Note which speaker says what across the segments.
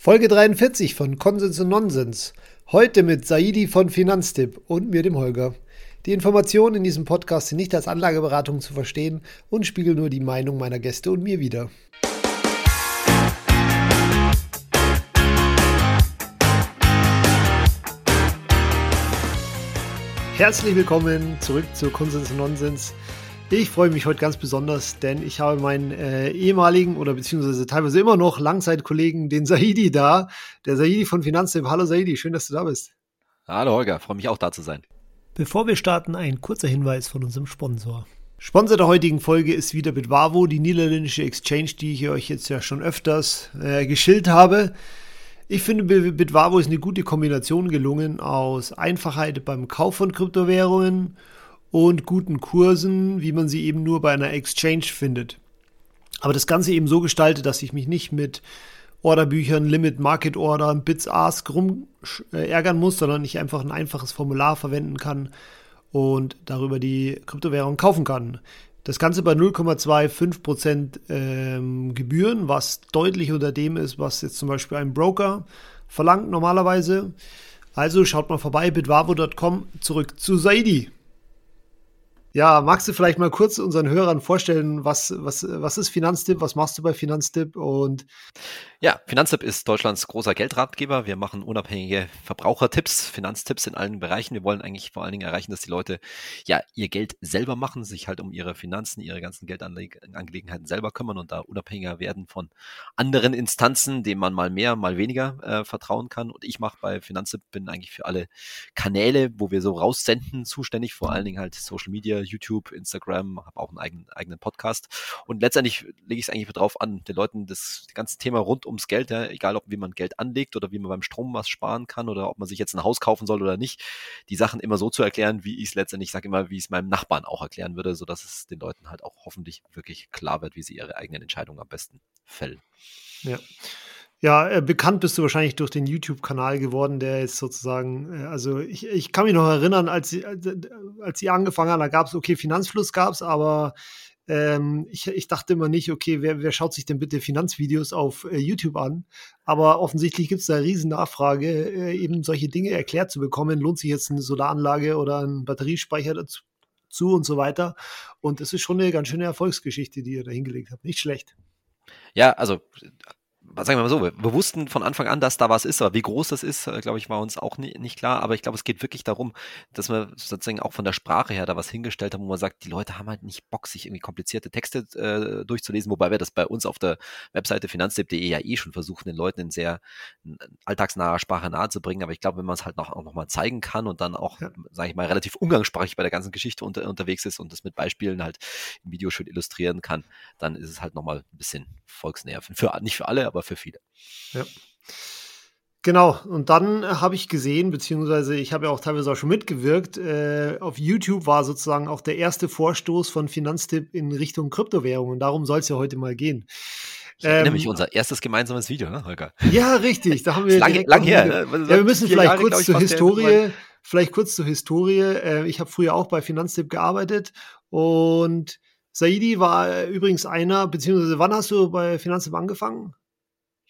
Speaker 1: Folge 43 von Konsens und Nonsens. Heute mit Saidi von Finanztipp und mir, dem Holger. Die Informationen in diesem Podcast sind nicht als Anlageberatung zu verstehen und spiegeln nur die Meinung meiner Gäste und mir wider. Herzlich willkommen zurück zu Konsens und Nonsens. Ich freue mich heute ganz besonders, denn ich habe meinen äh, ehemaligen oder beziehungsweise teilweise immer noch Langzeitkollegen, den Saidi, da. Der Saidi von Finanztipp. Hallo Saidi, schön, dass du da bist.
Speaker 2: Hallo Holger, freue mich auch da zu sein.
Speaker 1: Bevor wir starten, ein kurzer Hinweis von unserem Sponsor. Sponsor der heutigen Folge ist wieder Bitwavo, die niederländische Exchange, die ich euch jetzt ja schon öfters äh, geschildert habe. Ich finde, Bitwavo ist eine gute Kombination gelungen aus Einfachheit beim Kauf von Kryptowährungen und guten Kursen, wie man sie eben nur bei einer Exchange findet. Aber das Ganze eben so gestaltet, dass ich mich nicht mit Orderbüchern, Limit Market Order, Bits Ask rum äh, ärgern muss, sondern ich einfach ein einfaches Formular verwenden kann und darüber die Kryptowährung kaufen kann. Das Ganze bei 0,25% ähm, Gebühren, was deutlich unter dem ist, was jetzt zum Beispiel ein Broker verlangt normalerweise. Also schaut mal vorbei, bitwavo.com, zurück zu Saidi. Ja, magst du vielleicht mal kurz unseren Hörern vorstellen, was, was, was ist Finanztipp, was machst du bei Finanztipp und
Speaker 2: ja, Finanztipp ist Deutschlands großer Geldratgeber. Wir machen unabhängige Verbrauchertipps, Finanztipps in allen Bereichen. Wir wollen eigentlich vor allen Dingen erreichen, dass die Leute ja ihr Geld selber machen, sich halt um ihre Finanzen, ihre ganzen Geldangelegenheiten selber kümmern und da unabhängiger werden von anderen Instanzen, denen man mal mehr, mal weniger äh, vertrauen kann. Und ich mache bei Finanztipp bin eigentlich für alle Kanäle, wo wir so raussenden, zuständig, vor allen Dingen halt Social Media, YouTube, Instagram, habe auch einen eigenen, eigenen Podcast. Und letztendlich lege ich es eigentlich darauf an, den Leuten das ganze Thema rund ums Geld, ja, egal ob wie man Geld anlegt oder wie man beim Strom was sparen kann oder ob man sich jetzt ein Haus kaufen soll oder nicht, die Sachen immer so zu erklären, wie ich es letztendlich, ich sage immer, wie ich es meinem Nachbarn auch erklären würde, sodass es den Leuten halt auch hoffentlich wirklich klar wird, wie sie ihre eigenen Entscheidungen am besten fällen.
Speaker 1: Ja. Ja, äh, bekannt bist du wahrscheinlich durch den YouTube-Kanal geworden, der ist sozusagen, äh, also ich, ich kann mich noch erinnern, als sie, als, als sie angefangen haben, da gab es, okay, Finanzfluss gab es, aber ähm, ich, ich dachte immer nicht, okay, wer, wer schaut sich denn bitte Finanzvideos auf äh, YouTube an? Aber offensichtlich gibt es da riesen Nachfrage, äh, eben solche Dinge erklärt zu bekommen. Lohnt sich jetzt eine Solaranlage oder ein Batteriespeicher dazu zu und so weiter. Und das ist schon eine ganz schöne Erfolgsgeschichte, die ihr da hingelegt habt. Nicht schlecht.
Speaker 2: Ja, also sagen wir mal so, wir wussten von Anfang an, dass da was ist, aber wie groß das ist, äh, glaube ich, war uns auch nie, nicht klar. Aber ich glaube, es geht wirklich darum, dass wir sozusagen auch von der Sprache her da was hingestellt haben, wo man sagt, die Leute haben halt nicht Bock, sich irgendwie komplizierte Texte äh, durchzulesen, wobei wir das bei uns auf der Webseite finanztipp.de ja eh schon versuchen, den Leuten in sehr alltagsnaher Sprache nahezubringen. Aber ich glaube, wenn man es halt noch, auch noch mal zeigen kann und dann auch, ja. sage ich mal, relativ umgangssprachlich bei der ganzen Geschichte unter, unterwegs ist und das mit Beispielen halt im Video schön illustrieren kann, dann ist es halt nochmal ein bisschen volksnäher. Für, nicht für alle, aber für viele.
Speaker 1: Ja. Genau, und dann habe ich gesehen, beziehungsweise ich habe ja auch teilweise auch schon mitgewirkt, äh, auf YouTube war sozusagen auch der erste Vorstoß von Finanztipp in Richtung Kryptowährungen. Darum soll es ja heute mal gehen.
Speaker 2: Ähm, unser erstes gemeinsames Video, ne, Holger?
Speaker 1: Ja, richtig. Da haben wir
Speaker 2: lang, lang her. Ne?
Speaker 1: Ja, wir müssen vielleicht Jahre, kurz ich, zur Historie, vielleicht kurz zur Historie. Äh, ich habe früher auch bei Finanztipp gearbeitet und Saidi war übrigens einer, beziehungsweise wann hast du bei Finanztipp angefangen?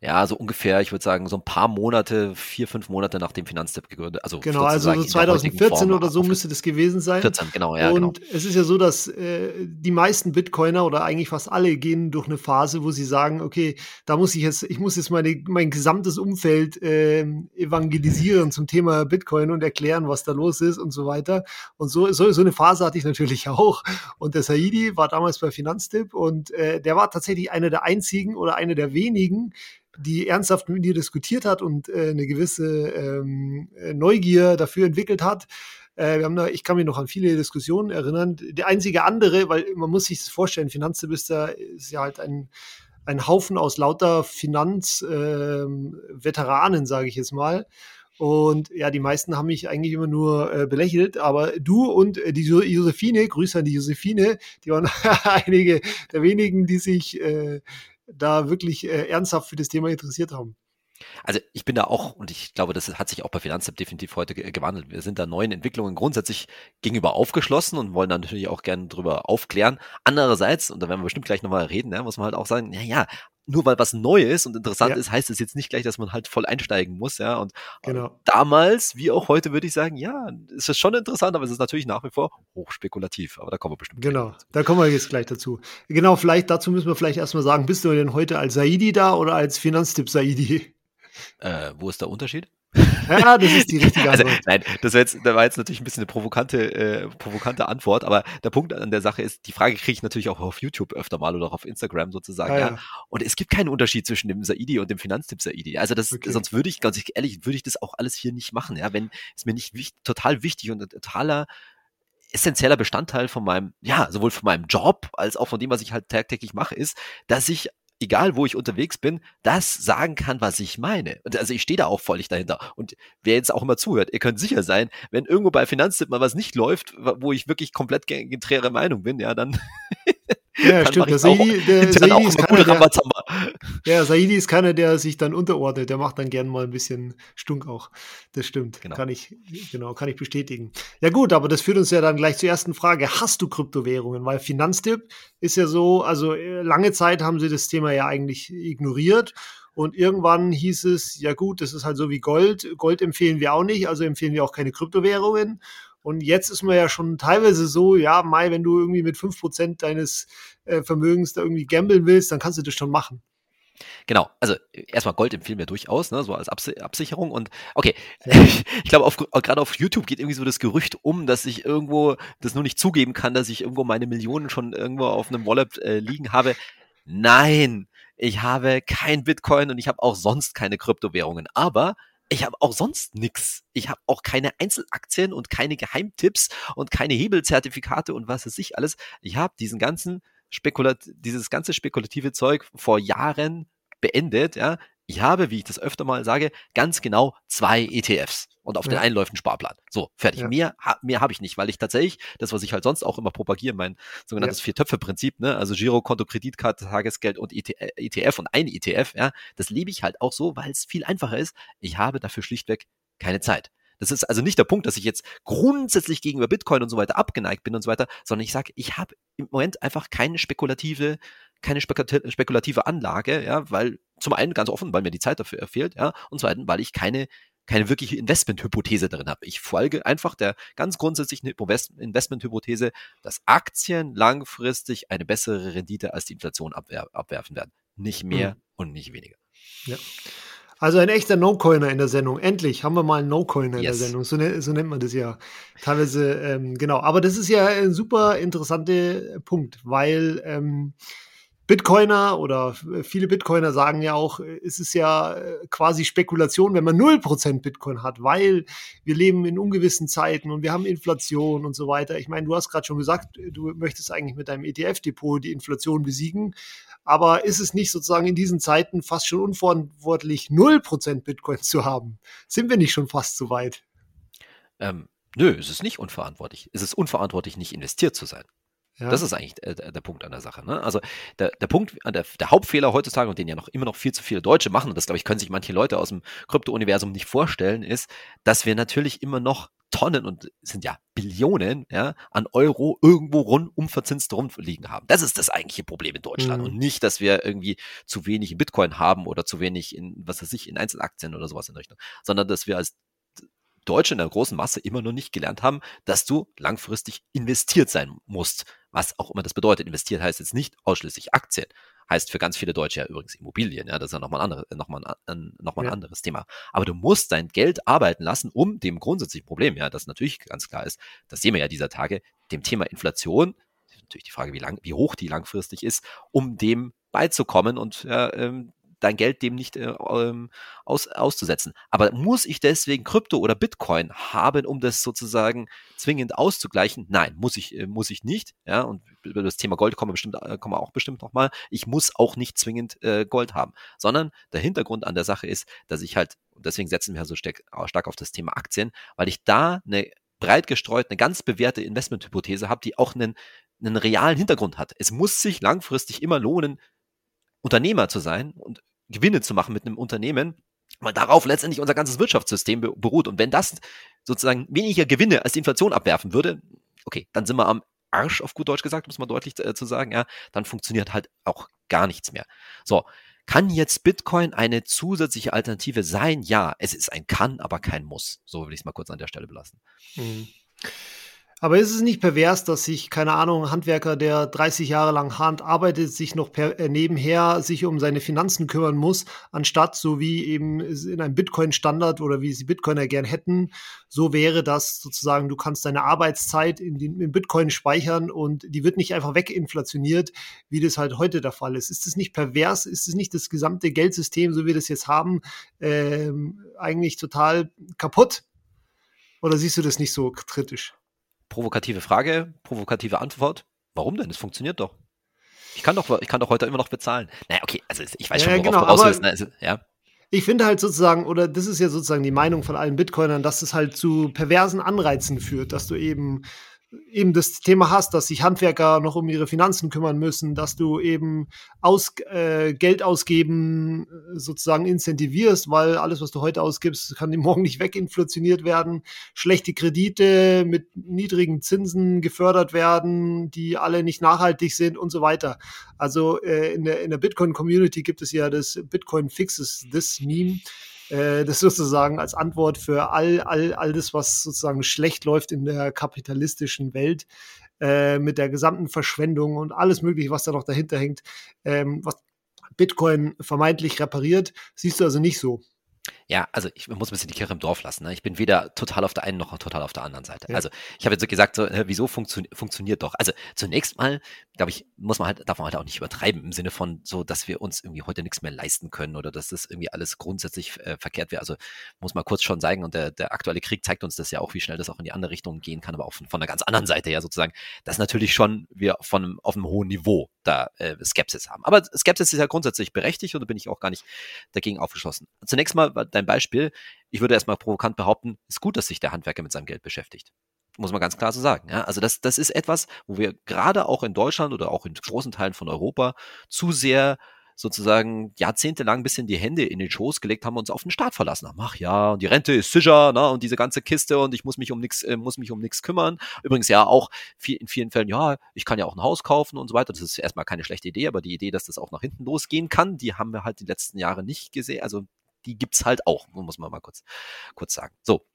Speaker 2: ja, so ungefähr, ich würde sagen, so ein paar Monate, vier, fünf Monate nach dem Finanztipp gegründet. Also
Speaker 1: genau, also so 2014 oder so müsste das gewesen sein.
Speaker 2: 14, genau, ja.
Speaker 1: Und genau. es ist ja so, dass äh, die meisten Bitcoiner oder eigentlich fast alle gehen durch eine Phase, wo sie sagen, okay, da muss ich jetzt, ich muss jetzt meine, mein gesamtes Umfeld äh, evangelisieren zum Thema Bitcoin und erklären, was da los ist und so weiter. Und so, so, so eine Phase hatte ich natürlich auch. Und der Saidi war damals bei Finanztipp und äh, der war tatsächlich einer der einzigen oder einer der wenigen, die ernsthaft mit mir diskutiert hat und äh, eine gewisse ähm, äh, Neugier dafür entwickelt hat. Äh, wir haben da, ich kann mich noch an viele Diskussionen erinnern. Der einzige andere, weil man muss sich das vorstellen, Finanzminister ist ja halt ein, ein Haufen aus lauter Finanzveteranen, ähm, sage ich jetzt mal. Und ja, die meisten haben mich eigentlich immer nur äh, belächelt, aber du und äh, die Josephine, Grüße an die Josephine, die waren einige der wenigen, die sich äh, da wirklich äh, ernsthaft für das Thema interessiert haben.
Speaker 2: Also ich bin da auch, und ich glaube, das hat sich auch bei Finanztipp definitiv heute gewandelt. Wir sind da neuen Entwicklungen grundsätzlich gegenüber aufgeschlossen und wollen da natürlich auch gerne drüber aufklären. Andererseits, und da werden wir bestimmt gleich nochmal reden, ja, muss man halt auch sagen, ja, ja, nur weil was neu ist und interessant ja. ist, heißt es jetzt nicht gleich, dass man halt voll einsteigen muss, ja. Und
Speaker 1: genau.
Speaker 2: damals, wie auch heute, würde ich sagen, ja, es ist schon interessant, aber es ist natürlich nach wie vor hochspekulativ. Aber da kommen wir bestimmt.
Speaker 1: Genau, da kommen wir jetzt gleich dazu. Genau, vielleicht dazu müssen wir vielleicht erstmal sagen, bist du denn heute als Saidi da oder als Finanztipp Saidi?
Speaker 2: Äh, wo ist der Unterschied?
Speaker 1: Ja, das ist die richtige
Speaker 2: also, Antwort. Also, nein, das war, jetzt, das war jetzt natürlich ein bisschen eine provokante, äh, provokante Antwort, aber der Punkt an der Sache ist, die Frage kriege ich natürlich auch auf YouTube öfter mal oder auch auf Instagram sozusagen. Ah, ja. ja. Und es gibt keinen Unterschied zwischen dem Saidi und dem Finanztipp Saidi. Also das, okay. sonst würde ich, ganz ehrlich, würde ich das auch alles hier nicht machen, ja, wenn es mir nicht wichtig, total wichtig und ein totaler essentieller Bestandteil von meinem, ja, sowohl von meinem Job als auch von dem, was ich halt tagtäglich mache, ist, dass ich egal wo ich unterwegs bin, das sagen kann, was ich meine. Und also ich stehe da auch völlig dahinter. Und wer jetzt auch immer zuhört, ihr könnt sicher sein, wenn irgendwo bei Finanztipp mal was nicht läuft, wo ich wirklich komplett konträre Meinung bin, ja, dann
Speaker 1: Ja, stimmt. Der Saidi, der Saidi ist keiner, der, ja, Saidi ist keiner, der sich dann unterordnet. Der macht dann gern mal ein bisschen stunk auch. Das stimmt. Genau. Kann ich, genau, kann ich bestätigen. Ja, gut, aber das führt uns ja dann gleich zur ersten Frage. Hast du Kryptowährungen? Weil Finanztipp ist ja so, also äh, lange Zeit haben sie das Thema ja eigentlich ignoriert. Und irgendwann hieß es, ja gut, das ist halt so wie Gold. Gold empfehlen wir auch nicht, also empfehlen wir auch keine Kryptowährungen. Und jetzt ist man ja schon teilweise so, ja, Mai, wenn du irgendwie mit 5% deines äh, Vermögens da irgendwie gambeln willst, dann kannst du das schon machen.
Speaker 2: Genau, also erstmal Gold empfehlen wir durchaus, ne, so als Absicherung. Und okay, ich glaube, gerade auf YouTube geht irgendwie so das Gerücht um, dass ich irgendwo das nur nicht zugeben kann, dass ich irgendwo meine Millionen schon irgendwo auf einem Wallet äh, liegen habe. Nein, ich habe kein Bitcoin und ich habe auch sonst keine Kryptowährungen. Aber ich habe auch sonst nix. Ich habe auch keine Einzelaktien und keine Geheimtipps und keine Hebelzertifikate und was weiß ich alles. Ich habe diesen ganzen Spekulat dieses ganze spekulative Zeug vor Jahren beendet, ja. Ich habe, wie ich das öfter mal sage, ganz genau zwei ETFs. Und auf ja. den einen läuft ein Sparplan. So, fertig. Ja. Mehr, mehr habe ich nicht, weil ich tatsächlich, das, was ich halt sonst auch immer propagiere, mein sogenanntes ja. Vier-Töpfe-Prinzip, ne, also Girokonto, Kreditkarte, Tagesgeld und ETF äh, und ein ETF, ja, das lebe ich halt auch so, weil es viel einfacher ist. Ich habe dafür schlichtweg keine Zeit. Das ist also nicht der Punkt, dass ich jetzt grundsätzlich gegenüber Bitcoin und so weiter abgeneigt bin und so weiter, sondern ich sage, ich habe im Moment einfach keine spekulative, keine spekulative Anlage, ja, weil zum einen ganz offen, weil mir die Zeit dafür fehlt, ja, und zweitens, weil ich keine keine wirkliche Investmenthypothese drin habe. Ich folge einfach der ganz grundsätzlichen Investmenthypothese, dass Aktien langfristig eine bessere Rendite als die Inflation abwer abwerfen werden. Nicht mehr mhm. und nicht weniger.
Speaker 1: Ja. Also ein echter No-Coiner in der Sendung. Endlich haben wir mal einen No-Coiner yes. in der Sendung. So, ne, so, nennt man das ja teilweise. Ähm, genau. Aber das ist ja ein super interessanter Punkt, weil ähm, Bitcoiner oder viele Bitcoiner sagen ja auch, es ist ja äh, quasi Spekulation, wenn man 0% Bitcoin hat, weil wir leben in ungewissen Zeiten und wir haben Inflation und so weiter. Ich meine, du hast gerade schon gesagt, du möchtest eigentlich mit deinem ETF-Depot die Inflation besiegen. Aber ist es nicht sozusagen in diesen Zeiten fast schon unverantwortlich, 0% Bitcoin zu haben? Sind wir nicht schon fast so weit?
Speaker 2: Ähm, nö, es ist nicht unverantwortlich. Es ist unverantwortlich, nicht investiert zu sein. Ja. Das ist eigentlich der, der, Punkt an der Sache. Ne? Also der, der Punkt, der, der Hauptfehler heutzutage und den ja noch immer noch viel zu viele Deutsche machen, und das glaube ich können sich manche Leute aus dem Krypto-Universum nicht vorstellen, ist, dass wir natürlich immer noch Tonnen und sind ja Billionen ja, an Euro irgendwo rund um verzinst rumliegen haben. Das ist das eigentliche Problem in Deutschland mhm. und nicht, dass wir irgendwie zu wenig in Bitcoin haben oder zu wenig in, was weiß ich, in Einzelaktien oder sowas in Richtung, sondern dass wir als Deutsche in der großen Masse immer noch nicht gelernt haben, dass du langfristig investiert sein musst. Was auch immer das bedeutet. Investiert heißt jetzt nicht ausschließlich Aktien. Heißt für ganz viele Deutsche ja übrigens Immobilien. Ja, das ist ja nochmal ein, andere, noch mal ein, noch mal ein ja. anderes Thema. Aber du musst dein Geld arbeiten lassen, um dem grundsätzlichen Problem, ja, das natürlich ganz klar ist, das sehen wir ja dieser Tage, dem Thema Inflation, natürlich die Frage, wie lang, wie hoch die langfristig ist, um dem beizukommen und ja, ähm, dein Geld dem nicht äh, ähm, aus, auszusetzen. Aber muss ich deswegen Krypto oder Bitcoin haben, um das sozusagen zwingend auszugleichen? Nein, muss ich, äh, muss ich nicht. Ja, und über das Thema Gold kommen wir bestimmt, äh, kommen wir auch bestimmt nochmal. Ich muss auch nicht zwingend äh, Gold haben, sondern der Hintergrund an der Sache ist, dass ich halt, deswegen setzen wir so stark, stark auf das Thema Aktien, weil ich da eine breit gestreut, eine ganz bewährte Investmenthypothese habe, die auch einen, einen realen Hintergrund hat. Es muss sich langfristig immer lohnen, Unternehmer zu sein und Gewinne zu machen mit einem Unternehmen, weil darauf letztendlich unser ganzes Wirtschaftssystem beruht. Und wenn das sozusagen weniger Gewinne als die Inflation abwerfen würde, okay, dann sind wir am Arsch, auf gut Deutsch gesagt, muss man deutlich äh, zu sagen, ja, dann funktioniert halt auch gar nichts mehr. So, Kann jetzt Bitcoin eine zusätzliche Alternative sein? Ja, es ist ein Kann, aber kein Muss. So will ich es mal kurz an der Stelle belassen. Mhm.
Speaker 1: Aber ist es nicht pervers, dass sich, keine Ahnung, ein Handwerker, der 30 Jahre lang Hand arbeitet, sich noch per, äh, nebenher sich um seine Finanzen kümmern muss, anstatt so wie eben in einem Bitcoin-Standard oder wie sie Bitcoiner gern hätten, so wäre das sozusagen, du kannst deine Arbeitszeit in, den, in Bitcoin speichern und die wird nicht einfach weginflationiert, wie das halt heute der Fall ist. Ist es nicht pervers? Ist es nicht das gesamte Geldsystem, so wie wir das jetzt haben, ähm, eigentlich total kaputt? Oder siehst du das nicht so kritisch?
Speaker 2: Provokative Frage, provokative Antwort. Warum denn? Es funktioniert doch. Ich kann doch, ich kann doch heute immer noch bezahlen. Naja, okay, also ich weiß schon, worauf genau, du raus willst. Ne? Also, ja.
Speaker 1: Ich finde halt sozusagen, oder das ist ja sozusagen die Meinung von allen Bitcoinern, dass es halt zu perversen Anreizen führt, dass du eben eben das Thema hast, dass sich Handwerker noch um ihre Finanzen kümmern müssen, dass du eben aus, äh, Geld ausgeben äh, sozusagen incentivierst, weil alles, was du heute ausgibst, kann dem morgen nicht weginflationiert werden. Schlechte Kredite mit niedrigen Zinsen gefördert werden, die alle nicht nachhaltig sind und so weiter. Also äh, in der, in der Bitcoin-Community gibt es ja das Bitcoin Fixes This Meme äh, das sozusagen als Antwort für all, all, all das, was sozusagen schlecht läuft in der kapitalistischen Welt, äh, mit der gesamten Verschwendung und alles Mögliche, was da noch dahinter hängt, ähm, was Bitcoin vermeintlich repariert, siehst du also nicht so.
Speaker 2: Ja, also ich muss ein bisschen die Kirche im Dorf lassen. Ne? Ich bin weder total auf der einen noch total auf der anderen Seite. Ja. Also ich habe jetzt gesagt, so, äh, wieso funktio funktioniert doch? Also zunächst mal, glaube ich, muss man halt, darf man halt auch nicht übertreiben im Sinne von so, dass wir uns irgendwie heute nichts mehr leisten können oder dass das irgendwie alles grundsätzlich äh, verkehrt wäre. Also muss man kurz schon zeigen und der, der aktuelle Krieg zeigt uns das ja auch, wie schnell das auch in die andere Richtung gehen kann, aber auch von, von einer ganz anderen Seite her sozusagen, dass natürlich schon wir von auf einem hohen Niveau da äh, Skepsis haben. Aber Skepsis ist ja grundsätzlich berechtigt und da bin ich auch gar nicht dagegen aufgeschlossen. Zunächst mal dein Beispiel. Ich würde erstmal provokant behaupten, ist gut, dass sich der Handwerker mit seinem Geld beschäftigt. Muss man ganz klar so sagen. Ja? Also das, das ist etwas, wo wir gerade auch in Deutschland oder auch in großen Teilen von Europa zu sehr sozusagen jahrzehntelang ein bisschen die Hände in den Schoß gelegt haben und uns auf den Staat verlassen haben. Ach ja, und die Rente ist sicher, ne, und diese ganze Kiste und ich muss mich um nichts, äh, muss mich um nichts kümmern. Übrigens ja auch viel, in vielen Fällen, ja, ich kann ja auch ein Haus kaufen und so weiter. Das ist erstmal keine schlechte Idee, aber die Idee, dass das auch nach hinten losgehen kann, die haben wir halt die letzten Jahre nicht gesehen. Also die gibt's halt auch, muss man mal kurz, kurz sagen. So.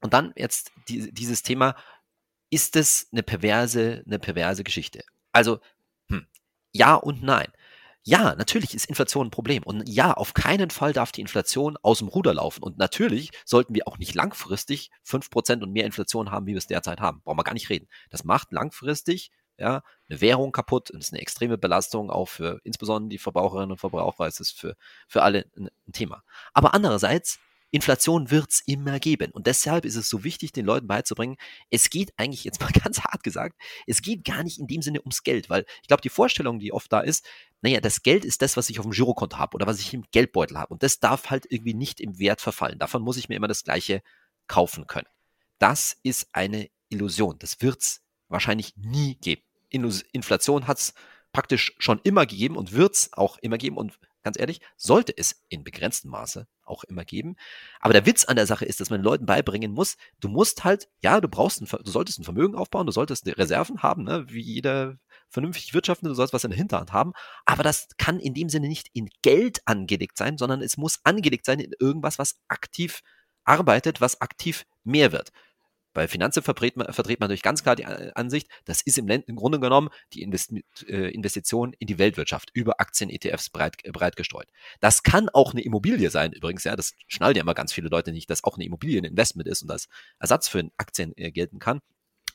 Speaker 2: Und dann jetzt die, dieses Thema, ist es eine perverse, eine perverse Geschichte? Also, hm, ja und nein. Ja, natürlich ist Inflation ein Problem. Und ja, auf keinen Fall darf die Inflation aus dem Ruder laufen. Und natürlich sollten wir auch nicht langfristig fünf Prozent und mehr Inflation haben, wie wir es derzeit haben. Brauchen wir gar nicht reden. Das macht langfristig ja, eine Währung kaputt und ist eine extreme Belastung auch für insbesondere die Verbraucherinnen und Verbraucher. Es ist für, für alle ein, ein Thema. Aber andererseits, Inflation wird's immer geben. Und deshalb ist es so wichtig, den Leuten beizubringen, es geht eigentlich jetzt mal ganz hart gesagt, es geht gar nicht in dem Sinne ums Geld, weil ich glaube, die Vorstellung, die oft da ist, naja, das Geld ist das, was ich auf dem Girokonto habe oder was ich im Geldbeutel habe. Und das darf halt irgendwie nicht im Wert verfallen. Davon muss ich mir immer das Gleiche kaufen können. Das ist eine Illusion. Das wird's wahrscheinlich nie geben. Inflation hat es praktisch schon immer gegeben und wird es auch immer geben. Und ganz ehrlich, sollte es in begrenztem Maße auch immer geben. Aber der Witz an der Sache ist, dass man den Leuten beibringen muss, du musst halt, ja, du brauchst ein, du solltest ein Vermögen aufbauen, du solltest Reserven haben, ne, wie jeder vernünftig wirtschaftende, du sollst was in der Hinterhand haben. Aber das kann in dem Sinne nicht in Geld angelegt sein, sondern es muss angelegt sein in irgendwas, was aktiv arbeitet, was aktiv mehr wird. Bei Finanzen vertritt man, vertritt man natürlich ganz klar die Ansicht, das ist im, im Grunde genommen die Invest äh, Investition in die Weltwirtschaft über Aktien-ETFs breit, breit gestreut. Das kann auch eine Immobilie sein, übrigens, ja, das schnallen ja immer ganz viele Leute nicht, dass auch eine Immobilie ein Investment ist und als Ersatz für Aktien äh, gelten kann.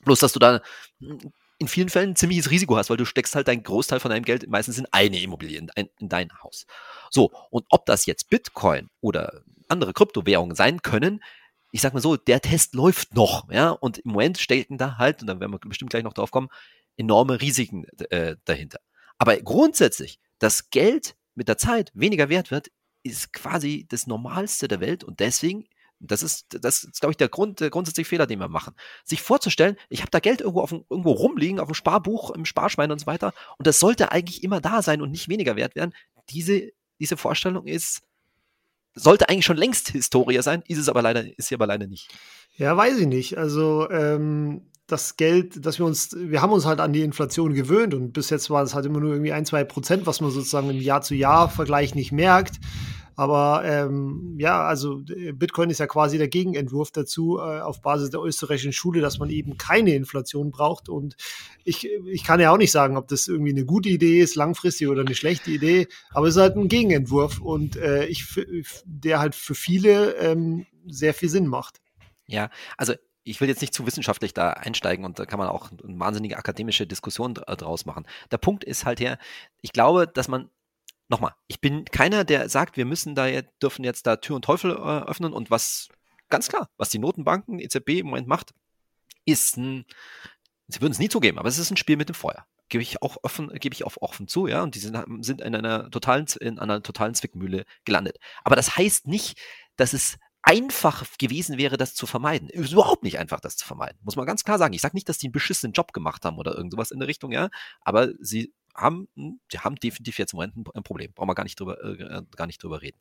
Speaker 2: Bloß, dass du da hm, in vielen Fällen ein ziemliches Risiko hast, weil du steckst halt deinen Großteil von deinem Geld meistens in eine Immobilie, in, ein, in dein Haus. So, und ob das jetzt Bitcoin oder andere Kryptowährungen sein können, ich sag mal so, der Test läuft noch, ja, und im Moment stecken da halt, und dann werden wir bestimmt gleich noch drauf kommen, enorme Risiken äh, dahinter. Aber grundsätzlich, dass Geld mit der Zeit weniger wert wird, ist quasi das Normalste der Welt und deswegen, das ist, das ist, glaube ich, der Grund, der grundsätzliche Fehler, den wir machen. Sich vorzustellen, ich habe da Geld irgendwo, auf, irgendwo rumliegen, auf dem Sparbuch, im Sparschwein und so weiter, und das sollte eigentlich immer da sein und nicht weniger wert werden. Diese, diese Vorstellung ist sollte eigentlich schon längst Historie sein, ist es aber leider, ist sie aber leider nicht.
Speaker 1: Ja, weiß ich nicht. Also, ähm, das Geld, dass wir uns, wir haben uns halt an die Inflation gewöhnt und bis jetzt war es halt immer nur irgendwie ein, zwei Prozent, was man sozusagen im Jahr zu Jahr Vergleich nicht merkt. Aber ähm, ja, also Bitcoin ist ja quasi der Gegenentwurf dazu äh, auf Basis der österreichischen Schule, dass man eben keine Inflation braucht. Und ich, ich kann ja auch nicht sagen, ob das irgendwie eine gute Idee ist, langfristig oder eine schlechte Idee, aber es ist halt ein Gegenentwurf und äh, ich, der halt für viele ähm, sehr viel Sinn macht.
Speaker 2: Ja, also ich will jetzt nicht zu wissenschaftlich da einsteigen und da kann man auch eine wahnsinnige akademische Diskussion draus machen. Der Punkt ist halt her, ich glaube, dass man nochmal, ich bin keiner, der sagt, wir müssen da jetzt, dürfen jetzt da Tür und Teufel äh, öffnen und was, ganz klar, was die Notenbanken, EZB im Moment macht, ist ein, sie würden es nie zugeben, aber es ist ein Spiel mit dem Feuer. Gebe ich auch offen, gebe ich auch offen zu, ja, und die sind, sind in einer totalen, in einer totalen Zwickmühle gelandet. Aber das heißt nicht, dass es einfach gewesen wäre, das zu vermeiden. Ist überhaupt nicht einfach, das zu vermeiden. Muss man ganz klar sagen. Ich sage nicht, dass die einen beschissenen Job gemacht haben oder irgendwas in der Richtung, ja, aber sie haben, hm, die haben definitiv jetzt im Moment ein Problem. Brauchen wir gar nicht drüber, äh, äh, gar nicht drüber reden.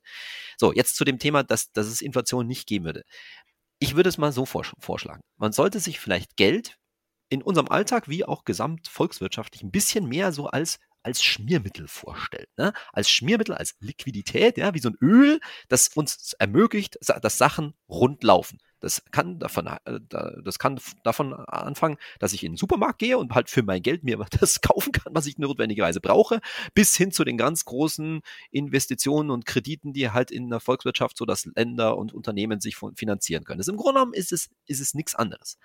Speaker 2: So, jetzt zu dem Thema, dass, dass es Inflation nicht geben würde. Ich würde es mal so vorschlagen. Man sollte sich vielleicht Geld in unserem Alltag wie auch gesamt volkswirtschaftlich ein bisschen mehr so als als Schmiermittel vorstellen. Ne? Als Schmiermittel, als Liquidität, ja, wie so ein Öl, das uns ermöglicht, dass Sachen rund laufen. Das kann davon, äh, das kann davon anfangen, dass ich in den Supermarkt gehe und halt für mein Geld mir das kaufen kann, was ich notwendigerweise brauche, bis hin zu den ganz großen Investitionen und Krediten, die halt in der Volkswirtschaft so, dass Länder und Unternehmen sich finanzieren können. Das im Grunde genommen ist es, ist es nichts anderes.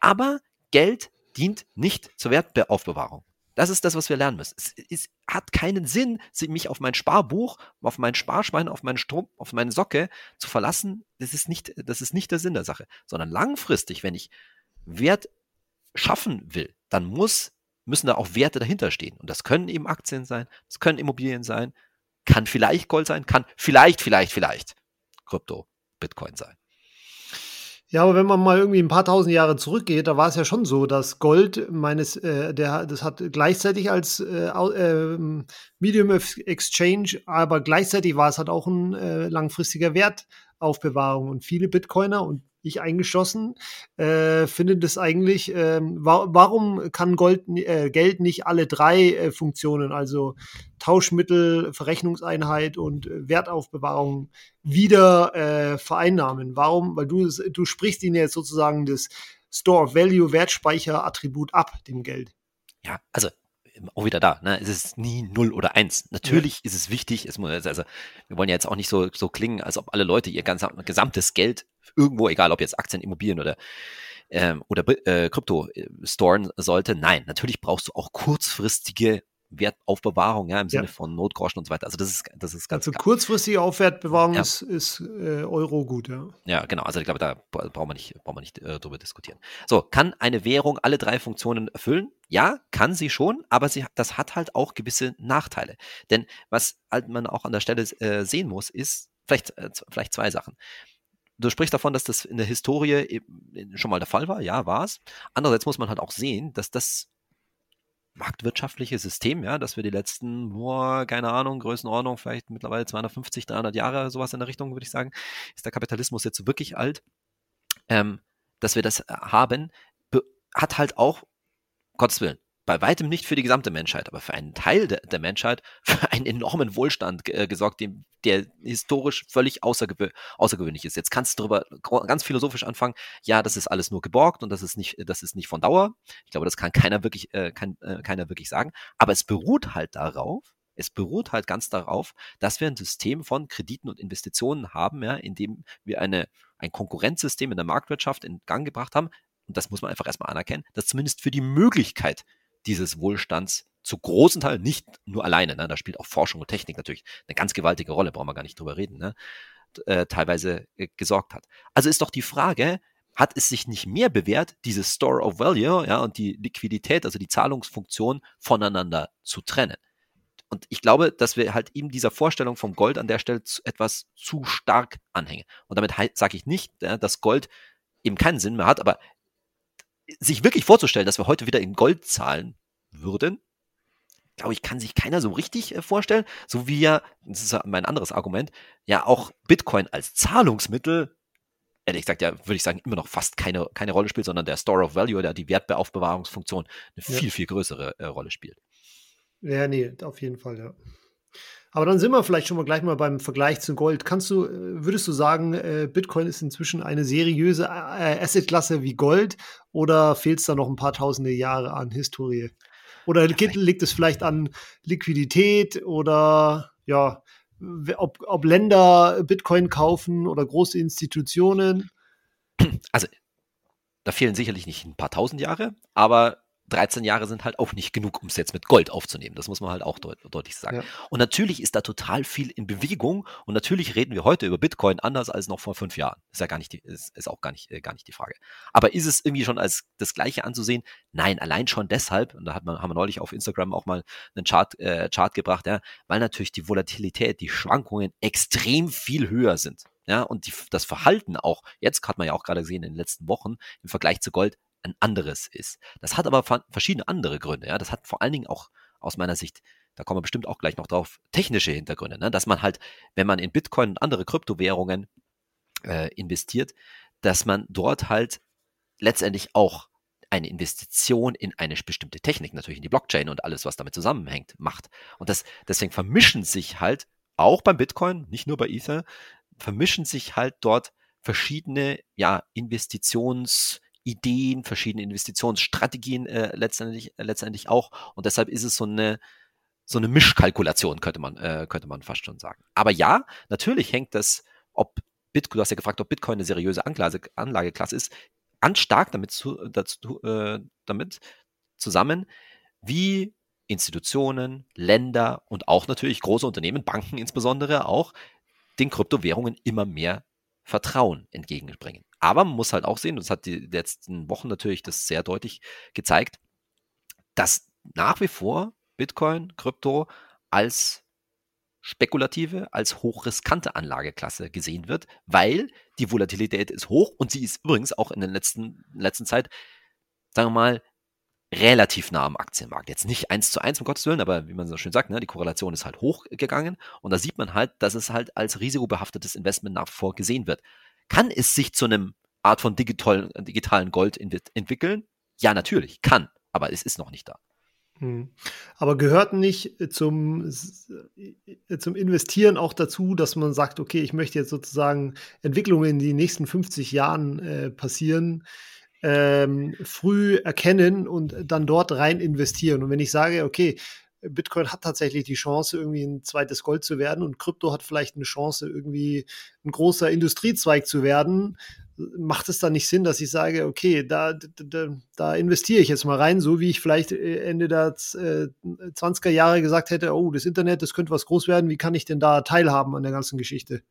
Speaker 2: Aber Geld dient nicht zur Wertaufbewahrung. Das ist das, was wir lernen müssen. Es, es, hat keinen Sinn, mich auf mein Sparbuch, auf mein Sparschwein, auf meinen Strom, auf meine Socke zu verlassen. Das ist nicht, das ist nicht der Sinn der Sache. Sondern langfristig, wenn ich Wert schaffen will, dann muss, müssen da auch Werte dahinter stehen. Und das können eben Aktien sein, das können Immobilien sein, kann vielleicht Gold sein, kann vielleicht, vielleicht, vielleicht Krypto, Bitcoin sein.
Speaker 1: Ja, aber wenn man mal irgendwie ein paar tausend Jahre zurückgeht, da war es ja schon so, dass Gold meines, äh, der, das hat gleichzeitig als äh, äh, Medium of Exchange, aber gleichzeitig war es halt auch ein äh, langfristiger Wertaufbewahrung und viele Bitcoiner und ich eingeschossen, äh, finde das eigentlich, äh, wa warum kann Gold, äh, Geld nicht alle drei äh, Funktionen, also Tauschmittel, Verrechnungseinheit und äh, Wertaufbewahrung wieder äh, vereinnahmen? Warum? Weil du, du sprichst ihnen jetzt sozusagen das Store of Value, Wertspeicher-Attribut ab, dem Geld.
Speaker 2: Ja, also auch wieder da. Ne? Es ist nie 0 oder 1. Natürlich ja. ist es wichtig, es muss, also wir wollen ja jetzt auch nicht so, so klingen, als ob alle Leute ihr ganz, gesamtes Geld irgendwo, egal ob jetzt Aktien, Immobilien oder ähm, oder äh, Krypto äh, storen sollte. Nein, natürlich brauchst du auch kurzfristige Wertaufbewahrung, ja, im Sinne ja. von Notgroschen und so weiter. Also das ist, das ist ganz
Speaker 1: Also kurzfristige Aufwertbewahrung ja. ist, ist äh, Euro gut, ja.
Speaker 2: Ja, genau. Also ich glaube, da brauchen wir nicht, brauchen wir nicht äh, drüber diskutieren. So, kann eine Währung alle drei Funktionen erfüllen? Ja, kann sie schon, aber sie, das hat halt auch gewisse Nachteile. Denn was halt man auch an der Stelle äh, sehen muss, ist vielleicht, äh, vielleicht zwei Sachen. Du sprichst davon, dass das in der Historie schon mal der Fall war. Ja, war es. Andererseits muss man halt auch sehen, dass das marktwirtschaftliche System, ja, dass wir die letzten, boah, keine Ahnung, Größenordnung, vielleicht mittlerweile 250, 300 Jahre, sowas in der Richtung, würde ich sagen, ist der Kapitalismus jetzt wirklich alt, ähm, dass wir das äh, haben, hat halt auch, Gottes Willen, bei weitem nicht für die gesamte Menschheit, aber für einen Teil de der Menschheit, für einen enormen Wohlstand äh, gesorgt, dem, der historisch völlig außergewö außergewöhnlich ist. Jetzt kannst du darüber ganz philosophisch anfangen, ja, das ist alles nur geborgt und das ist nicht, das ist nicht von Dauer. Ich glaube, das kann keiner wirklich, äh, kann, äh, keiner wirklich sagen. Aber es beruht halt darauf, es beruht halt ganz darauf, dass wir ein System von Krediten und Investitionen haben, ja, in dem wir eine, ein Konkurrenzsystem in der Marktwirtschaft in Gang gebracht haben. Und das muss man einfach erstmal anerkennen, dass zumindest für die Möglichkeit dieses Wohlstands zu großen Teil, nicht nur alleine, ne, da spielt auch Forschung und Technik natürlich eine ganz gewaltige Rolle, brauchen wir gar nicht drüber reden, ne, äh, teilweise äh, gesorgt hat. Also ist doch die Frage, hat es sich nicht mehr bewährt, dieses Store of Value ja, und die Liquidität, also die Zahlungsfunktion voneinander zu trennen? Und ich glaube, dass wir halt eben dieser Vorstellung vom Gold an der Stelle etwas zu stark anhängen. Und damit sage ich nicht, dass Gold eben keinen Sinn mehr hat, aber sich wirklich vorzustellen, dass wir heute wieder in Gold zahlen würden, glaube ich, kann sich keiner so richtig äh, vorstellen. So wie ja, das ist ja mein anderes Argument, ja auch Bitcoin als Zahlungsmittel ehrlich gesagt, ja, würde ich sagen, immer noch fast keine, keine Rolle spielt, sondern der Store of Value oder die Wertbeaufbewahrungsfunktion eine ja. viel, viel größere äh, Rolle spielt.
Speaker 1: Ja, nee, auf jeden Fall, ja. Aber dann sind wir vielleicht schon mal gleich mal beim Vergleich zu Gold. Kannst du, äh, würdest du sagen, äh, Bitcoin ist inzwischen eine seriöse äh, Assetklasse wie Gold oder fehlt es da noch ein paar tausende Jahre an Historie? Oder liegt es vielleicht an Liquidität oder ja, ob, ob Länder Bitcoin kaufen oder große Institutionen?
Speaker 2: Also, da fehlen sicherlich nicht ein paar tausend Jahre, aber 13 Jahre sind halt auch nicht genug, um es jetzt mit Gold aufzunehmen. Das muss man halt auch deut deutlich sagen. Ja. Und natürlich ist da total viel in Bewegung und natürlich reden wir heute über Bitcoin anders als noch vor fünf Jahren. Ist ja gar nicht die, ist, ist auch gar nicht, äh, gar nicht die Frage. Aber ist es irgendwie schon als das Gleiche anzusehen? Nein, allein schon deshalb, und da hat man, haben wir neulich auf Instagram auch mal einen Chart, äh, Chart gebracht, ja, weil natürlich die Volatilität, die Schwankungen extrem viel höher sind. Ja, und die, das Verhalten auch, jetzt hat man ja auch gerade gesehen in den letzten Wochen im Vergleich zu Gold, ein anderes ist. Das hat aber verschiedene andere Gründe. Ja? Das hat vor allen Dingen auch aus meiner Sicht, da kommen wir bestimmt auch gleich noch drauf, technische Hintergründe. Ne? Dass man halt, wenn man in Bitcoin und andere Kryptowährungen äh, investiert, dass man dort halt letztendlich auch eine Investition in eine bestimmte Technik, natürlich in die Blockchain und alles, was damit zusammenhängt, macht. Und das, deswegen vermischen sich halt auch beim Bitcoin, nicht nur bei Ether, vermischen sich halt dort verschiedene ja, Investitions- Ideen, verschiedene Investitionsstrategien äh, letztendlich, äh, letztendlich auch. Und deshalb ist es so eine, so eine Mischkalkulation, könnte man, äh, könnte man fast schon sagen. Aber ja, natürlich hängt das, ob Bitcoin, du hast ja gefragt, ob Bitcoin eine seriöse Anklage, Anlageklasse ist, ganz stark damit, zu, dazu, äh, damit zusammen, wie Institutionen, Länder und auch natürlich große Unternehmen, Banken insbesondere auch, den Kryptowährungen immer mehr Vertrauen entgegenbringen. Aber man muss halt auch sehen, das hat die letzten Wochen natürlich das sehr deutlich gezeigt, dass nach wie vor Bitcoin, Krypto als spekulative, als hochriskante Anlageklasse gesehen wird, weil die Volatilität ist hoch und sie ist übrigens auch in der letzten, letzten Zeit, sagen wir mal, relativ nah am Aktienmarkt. Jetzt nicht eins zu eins, um Gottes Willen, aber wie man so schön sagt, ne, die Korrelation ist halt hochgegangen und da sieht man halt, dass es halt als risikobehaftetes Investment nach wie vor gesehen wird. Kann es sich zu einem Art von digital, digitalen Gold entwickeln? Ja, natürlich, kann, aber es ist noch nicht da.
Speaker 1: Hm. Aber gehört nicht zum, zum Investieren auch dazu, dass man sagt, okay, ich möchte jetzt sozusagen Entwicklungen in den nächsten 50 Jahren äh, passieren, ähm, früh erkennen und dann dort rein investieren. Und wenn ich sage, okay, Bitcoin hat tatsächlich die Chance, irgendwie ein zweites Gold zu werden und Krypto hat vielleicht eine Chance, irgendwie ein großer Industriezweig zu werden. Macht es dann nicht Sinn, dass ich sage, okay, da, da, da investiere ich jetzt mal rein, so wie ich vielleicht äh, Ende der äh, 20er Jahre gesagt hätte, oh, das Internet, das könnte was groß werden, wie kann ich denn da teilhaben an der ganzen Geschichte?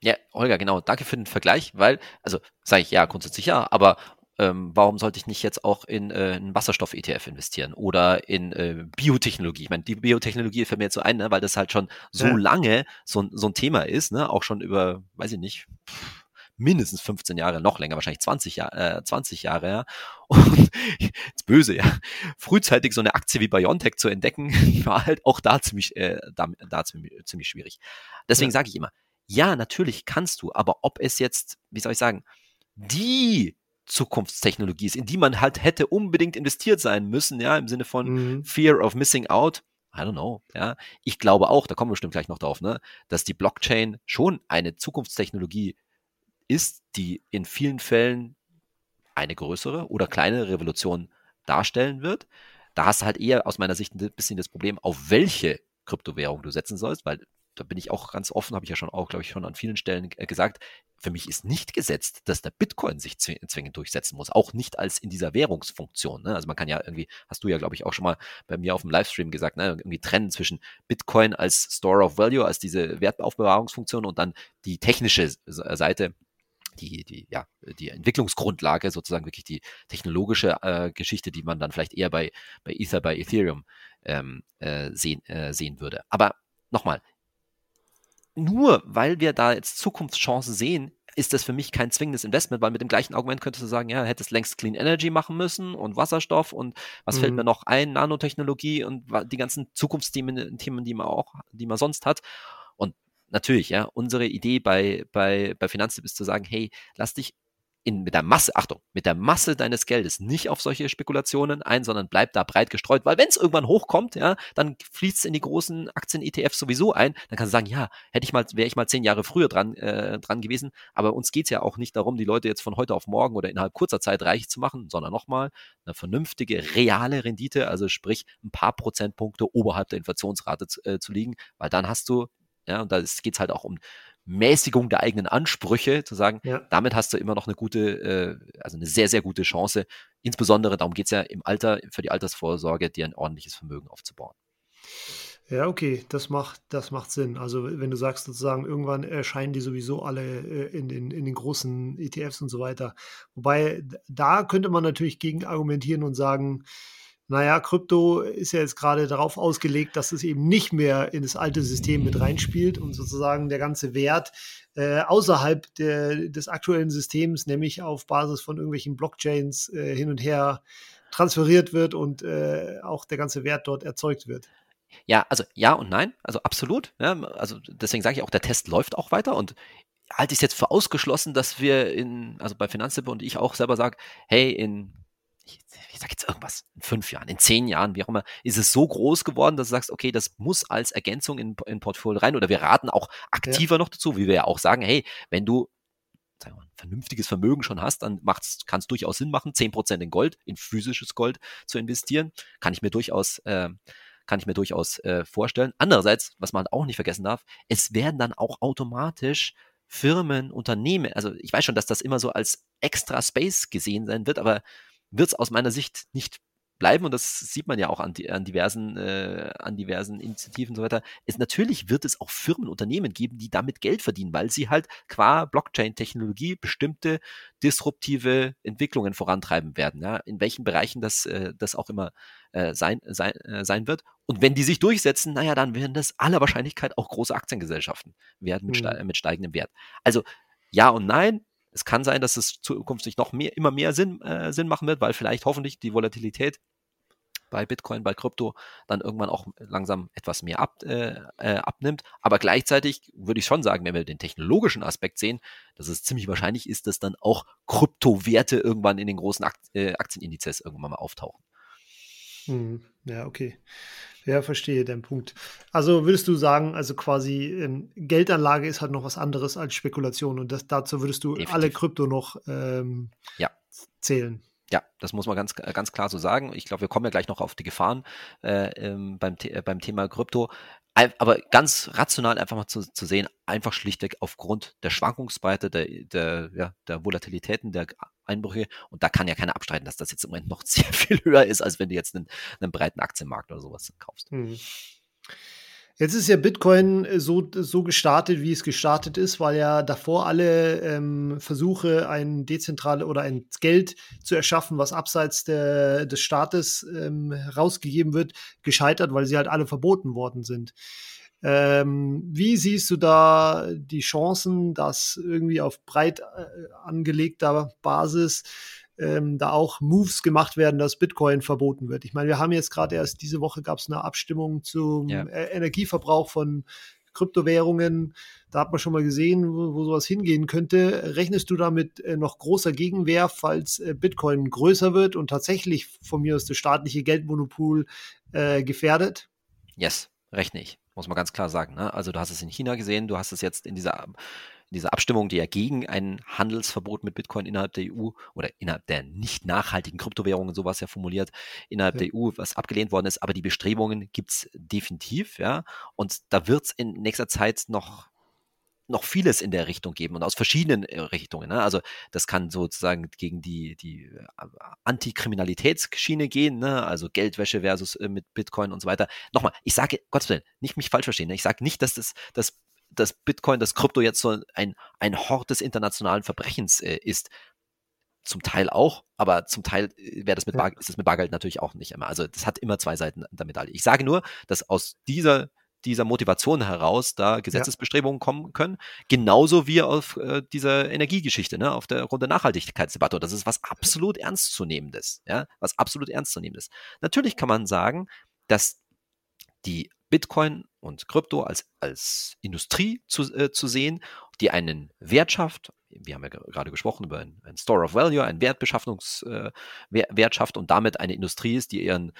Speaker 2: Ja, Holger, genau. Danke für den Vergleich, weil, also sage ich ja, grundsätzlich ja, aber ähm, warum sollte ich nicht jetzt auch in äh, einen Wasserstoff-ETF investieren oder in äh, Biotechnologie? Ich meine, die Biotechnologie fällt mir jetzt so ein, ne, weil das halt schon so ja. lange so, so ein Thema ist, ne? auch schon über, weiß ich nicht, mindestens 15 Jahre, noch länger, wahrscheinlich 20, Jahr, äh, 20 Jahre, ja. Und jetzt böse, ja. Frühzeitig so eine Aktie wie Biontech zu entdecken, war halt auch da ziemlich, äh, da, da ziemlich, ziemlich schwierig. Deswegen ja. sage ich immer, ja, natürlich kannst du, aber ob es jetzt, wie soll ich sagen, die Zukunftstechnologie ist, in die man halt hätte unbedingt investiert sein müssen, ja, im Sinne von mhm. Fear of Missing Out. I don't know, ja. Ich glaube auch, da kommen wir bestimmt gleich noch drauf, ne, dass die Blockchain schon eine Zukunftstechnologie ist, die in vielen Fällen eine größere oder kleinere Revolution darstellen wird. Da hast du halt eher aus meiner Sicht ein bisschen das Problem, auf welche Kryptowährung du setzen sollst, weil da bin ich auch ganz offen, habe ich ja schon auch, glaube ich, schon an vielen Stellen äh, gesagt, für mich ist nicht gesetzt, dass der Bitcoin sich zwingend durchsetzen muss, auch nicht als in dieser Währungsfunktion. Ne? Also man kann ja irgendwie, hast du ja, glaube ich, auch schon mal bei mir auf dem Livestream gesagt, ne? irgendwie trennen zwischen Bitcoin als Store of Value, als diese Wertaufbewahrungsfunktion und dann die technische Seite, die, die, ja, die Entwicklungsgrundlage, sozusagen wirklich die technologische äh, Geschichte, die man dann vielleicht eher bei, bei Ether, bei Ethereum ähm, äh, sehen, äh, sehen würde. Aber nochmal, nur weil wir da jetzt Zukunftschancen sehen, ist das für mich kein zwingendes Investment, weil mit dem gleichen Argument könntest du sagen, ja, hättest längst Clean Energy machen müssen und Wasserstoff und was mhm. fällt mir noch ein, Nanotechnologie und die ganzen Zukunftsthemen, Themen, die man auch, die man sonst hat. Und natürlich, ja, unsere Idee bei, bei, bei Finanztipp ist zu sagen, hey, lass dich in, mit der Masse, Achtung, mit der Masse deines Geldes nicht auf solche Spekulationen ein, sondern bleib da breit gestreut, weil wenn es irgendwann hochkommt, ja, dann fließt es in die großen Aktien-ETFs sowieso ein. Dann kannst du sagen, ja, hätte ich mal, wäre ich mal zehn Jahre früher dran, äh, dran gewesen. Aber uns geht's ja auch nicht darum, die Leute jetzt von heute auf morgen oder innerhalb kurzer Zeit reich zu machen, sondern nochmal eine vernünftige, reale Rendite, also sprich ein paar Prozentpunkte oberhalb der Inflationsrate zu, äh, zu liegen, weil dann hast du ja, und da geht's halt auch um Mäßigung der eigenen Ansprüche, zu sagen, ja. damit hast du immer noch eine gute, äh, also eine sehr, sehr gute Chance. Insbesondere darum geht es ja im Alter, für die Altersvorsorge, dir ein ordentliches Vermögen aufzubauen.
Speaker 1: Ja, okay, das macht, das macht Sinn. Also wenn du sagst sozusagen, irgendwann erscheinen die sowieso alle äh, in, den, in den großen ETFs und so weiter. Wobei, da könnte man natürlich gegen argumentieren und sagen, naja, Krypto ist ja jetzt gerade darauf ausgelegt, dass es eben nicht mehr in das alte System mit reinspielt und sozusagen der ganze Wert äh, außerhalb der, des aktuellen Systems, nämlich auf Basis von irgendwelchen Blockchains äh, hin und her transferiert wird und äh, auch der ganze Wert dort erzeugt wird.
Speaker 2: Ja, also ja und nein, also absolut. Ja, also deswegen sage ich auch, der Test läuft auch weiter und halte ich es jetzt für ausgeschlossen, dass wir in, also bei Finanztippe und ich auch selber sage, hey, in ich, ich sage jetzt irgendwas, in fünf Jahren, in zehn Jahren, wie auch immer, ist es so groß geworden, dass du sagst, okay, das muss als Ergänzung in, in Portfolio rein oder wir raten auch aktiver ja. noch dazu, wie wir ja auch sagen, hey, wenn du sagen wir mal, ein vernünftiges Vermögen schon hast, dann kann es durchaus Sinn machen, zehn Prozent in Gold, in physisches Gold zu investieren. Kann ich mir durchaus, äh, kann ich mir durchaus äh, vorstellen. Andererseits, was man auch nicht vergessen darf, es werden dann auch automatisch Firmen, Unternehmen, also ich weiß schon, dass das immer so als extra Space gesehen sein wird, aber wird es aus meiner Sicht nicht bleiben, und das sieht man ja auch an, an diversen, äh, an diversen Initiativen und so weiter, ist natürlich wird es auch Firmen, Unternehmen geben, die damit Geld verdienen, weil sie halt qua Blockchain-Technologie bestimmte disruptive Entwicklungen vorantreiben werden, ja, in welchen Bereichen das, äh, das auch immer äh, sein, sein, äh, sein wird. Und wenn die sich durchsetzen, naja, dann werden das aller Wahrscheinlichkeit auch große Aktiengesellschaften werden mit, mhm. mit steigendem Wert. Also ja und nein, es kann sein, dass es zukünftig noch mehr, immer mehr Sinn, äh, Sinn machen wird, weil vielleicht hoffentlich die Volatilität bei Bitcoin, bei Krypto dann irgendwann auch langsam etwas mehr ab, äh, äh, abnimmt. Aber gleichzeitig würde ich schon sagen, wenn wir den technologischen Aspekt sehen, dass es ziemlich wahrscheinlich ist, dass dann auch Kryptowerte irgendwann in den großen äh, Aktienindizes irgendwann mal auftauchen.
Speaker 1: Hm, ja, okay. Ja, verstehe den Punkt. Also würdest du sagen, also quasi ähm, Geldanlage ist halt noch was anderes als Spekulation und das, dazu würdest du Definitiv. alle Krypto noch ähm,
Speaker 2: ja.
Speaker 1: zählen.
Speaker 2: Ja, das muss man ganz, ganz klar so sagen. Ich glaube, wir kommen ja gleich noch auf die Gefahren äh, ähm, beim, äh, beim Thema Krypto. Aber ganz rational einfach mal zu, zu sehen, einfach schlichtweg aufgrund der Schwankungsbreite, der, der, ja, der Volatilitäten, der Einbrüche. Und da kann ja keiner abstreiten, dass das jetzt im Moment noch sehr viel höher ist, als wenn du jetzt einen, einen breiten Aktienmarkt oder sowas kaufst. Hm.
Speaker 1: Jetzt ist ja Bitcoin äh, so, so gestartet, wie es gestartet ist, weil ja davor alle ähm, Versuche, ein dezentrale oder ein Geld zu erschaffen, was abseits der, des Staates ähm, herausgegeben wird, gescheitert, weil sie halt alle verboten worden sind. Ähm, wie siehst du da die Chancen, dass irgendwie auf breit äh, angelegter Basis ähm, da auch Moves gemacht werden, dass Bitcoin verboten wird. Ich meine, wir haben jetzt gerade erst diese Woche gab es eine Abstimmung zum ja. Energieverbrauch von Kryptowährungen. Da hat man schon mal gesehen, wo, wo sowas hingehen könnte. Rechnest du damit äh, noch großer Gegenwehr, falls äh, Bitcoin größer wird und tatsächlich von mir aus das staatliche Geldmonopol äh, gefährdet?
Speaker 2: Yes, rechne ich muss man ganz klar sagen. Ne? Also du hast es in China gesehen, du hast es jetzt in dieser diese Abstimmung, die ja gegen ein Handelsverbot mit Bitcoin innerhalb der EU oder innerhalb der nicht nachhaltigen Kryptowährungen, sowas ja formuliert, innerhalb ja. der EU, was abgelehnt worden ist. Aber die Bestrebungen gibt es definitiv, ja. Und da wird es in nächster Zeit noch noch vieles in der Richtung geben und aus verschiedenen äh, Richtungen. Ne? Also das kann sozusagen gegen die, die äh, Antikriminalitätsschiene gehen, ne? also Geldwäsche versus äh, mit Bitcoin und so weiter. Nochmal, ich sage, Gottes Willen, nicht mich falsch verstehen, ne? ich sage nicht, dass das, das dass Bitcoin, das Krypto jetzt so ein, ein Hort des internationalen Verbrechens äh, ist. Zum Teil auch, aber zum Teil äh, wäre das mit Bar, ist das mit Bargeld natürlich auch nicht immer. Also das hat immer zwei Seiten der Medaille. Ich sage nur, dass aus dieser dieser Motivation heraus da Gesetzesbestrebungen ja. kommen können, genauso wie auf äh, dieser Energiegeschichte, ne, auf der Runde Nachhaltigkeitsdebatte. Das ist was absolut ernstzunehmendes, ja, was absolut ernstzunehmendes. Natürlich kann man sagen, dass die Bitcoin und Krypto als, als Industrie zu, äh, zu sehen, die einen Wert schafft. Wir haben ja gerade gesprochen über ein, ein Store of Value, ein Wertbeschaffungswert äh, schafft und damit eine Industrie ist, die ihren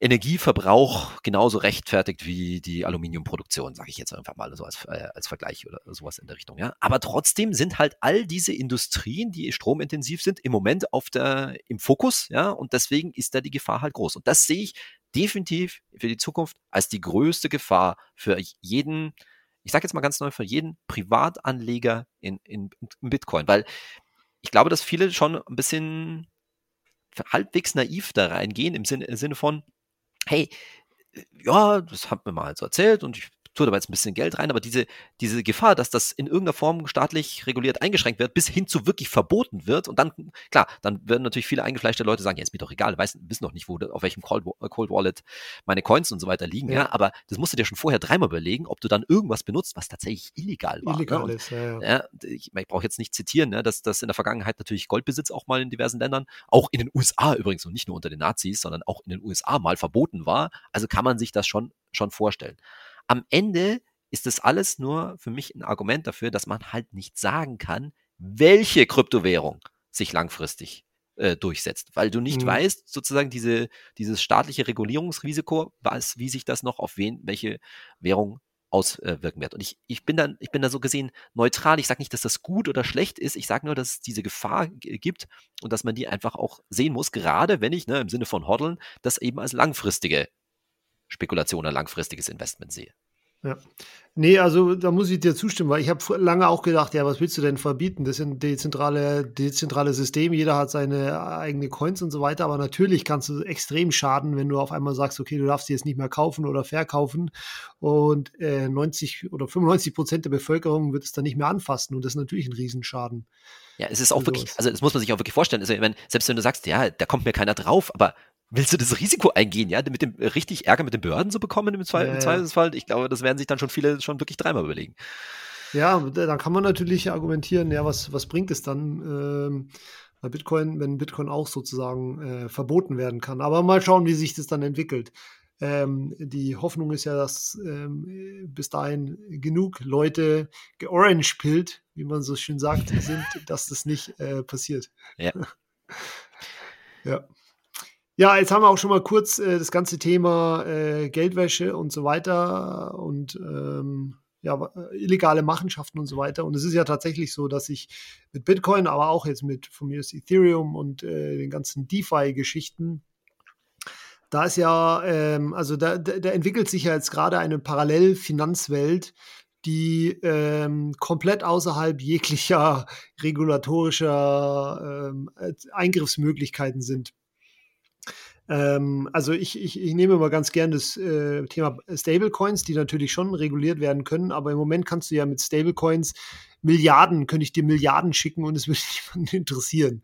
Speaker 2: Energieverbrauch genauso rechtfertigt wie die Aluminiumproduktion, sage ich jetzt einfach mal so als, äh, als Vergleich oder sowas in der Richtung. Ja? Aber trotzdem sind halt all diese Industrien, die stromintensiv sind, im Moment auf der, im Fokus, ja, und deswegen ist da die Gefahr halt groß. Und das sehe ich definitiv für die Zukunft als die größte Gefahr für jeden, ich sage jetzt mal ganz neu, für jeden Privatanleger in, in, in Bitcoin, weil ich glaube, dass viele schon ein bisschen halbwegs naiv da reingehen im Sinne, im Sinne von, hey, ja, das hat mir mal so erzählt und ich tue da jetzt ein bisschen Geld rein, aber diese, diese Gefahr, dass das in irgendeiner Form staatlich reguliert eingeschränkt wird, bis hin zu wirklich verboten wird und dann, klar, dann werden natürlich viele eingefleischte Leute sagen, ja, ist mir doch egal, weiß, wissen doch nicht, wo, auf welchem Cold, Cold Wallet meine Coins und so weiter liegen, ja. ja. aber das musst du dir schon vorher dreimal überlegen, ob du dann irgendwas benutzt, was tatsächlich illegal war. Ne? Illegal ne? ist, ja, ja. ich, ich brauche jetzt nicht zitieren, ne, dass das in der Vergangenheit natürlich Goldbesitz auch mal in diversen Ländern, auch in den USA übrigens und nicht nur unter den Nazis, sondern auch in den USA mal verboten war, also kann man sich das schon, schon vorstellen am Ende ist das alles nur für mich ein Argument dafür, dass man halt nicht sagen kann, welche Kryptowährung sich langfristig äh, durchsetzt, weil du nicht mhm. weißt, sozusagen diese, dieses staatliche Regulierungsrisiko, was, wie sich das noch auf wen, welche Währung auswirken wird. Und ich, ich bin dann, ich bin da so gesehen neutral. Ich sage nicht, dass das gut oder schlecht ist. Ich sage nur, dass es diese Gefahr gibt und dass man die einfach auch sehen muss, gerade wenn ich, ne, im Sinne von Hodeln, das eben als langfristige Spekulation oder langfristiges Investment sehe.
Speaker 1: Ja. Nee, also da muss ich dir zustimmen, weil ich habe lange auch gedacht, ja, was willst du denn verbieten? Das sind dezentrale, dezentrale Systeme, jeder hat seine eigene Coins und so weiter, aber natürlich kannst du extrem schaden, wenn du auf einmal sagst, okay, du darfst die jetzt nicht mehr kaufen oder verkaufen und äh, 90 oder 95 Prozent der Bevölkerung wird es dann nicht mehr anfassen und das ist natürlich ein Riesenschaden.
Speaker 2: Ja, es ist auch wirklich, also das muss man sich auch wirklich vorstellen. Also, wenn, selbst wenn du sagst, ja, da kommt mir keiner drauf, aber willst du das Risiko eingehen, ja, mit dem richtig Ärger mit den Behörden zu bekommen im, Zwe ja, im Zweifelsfall? Ich glaube, das werden sich dann schon viele schon wirklich dreimal überlegen.
Speaker 1: Ja, dann kann man natürlich argumentieren, ja, was, was bringt es dann ähm, bei Bitcoin, wenn Bitcoin auch sozusagen äh, verboten werden kann. Aber mal schauen, wie sich das dann entwickelt. Ähm, die Hoffnung ist ja, dass ähm, bis dahin genug Leute georange-pillt, wie man so schön sagt, sind, dass das nicht äh, passiert.
Speaker 2: Ja.
Speaker 1: ja. Ja, jetzt haben wir auch schon mal kurz äh, das ganze Thema äh, Geldwäsche und so weiter und ähm, ja, illegale Machenschaften und so weiter. Und es ist ja tatsächlich so, dass ich mit Bitcoin, aber auch jetzt mit von mir ist Ethereum und äh, den ganzen DeFi-Geschichten, da ist ja, ähm, also da, da, entwickelt sich ja jetzt gerade eine Parallelfinanzwelt, die ähm, komplett außerhalb jeglicher regulatorischer ähm, Eingriffsmöglichkeiten sind. Ähm, also ich, ich, ich nehme immer ganz gern das äh, Thema Stablecoins, die natürlich schon reguliert werden können, aber im Moment kannst du ja mit Stablecoins Milliarden, könnte ich dir Milliarden schicken und es würde niemanden interessieren.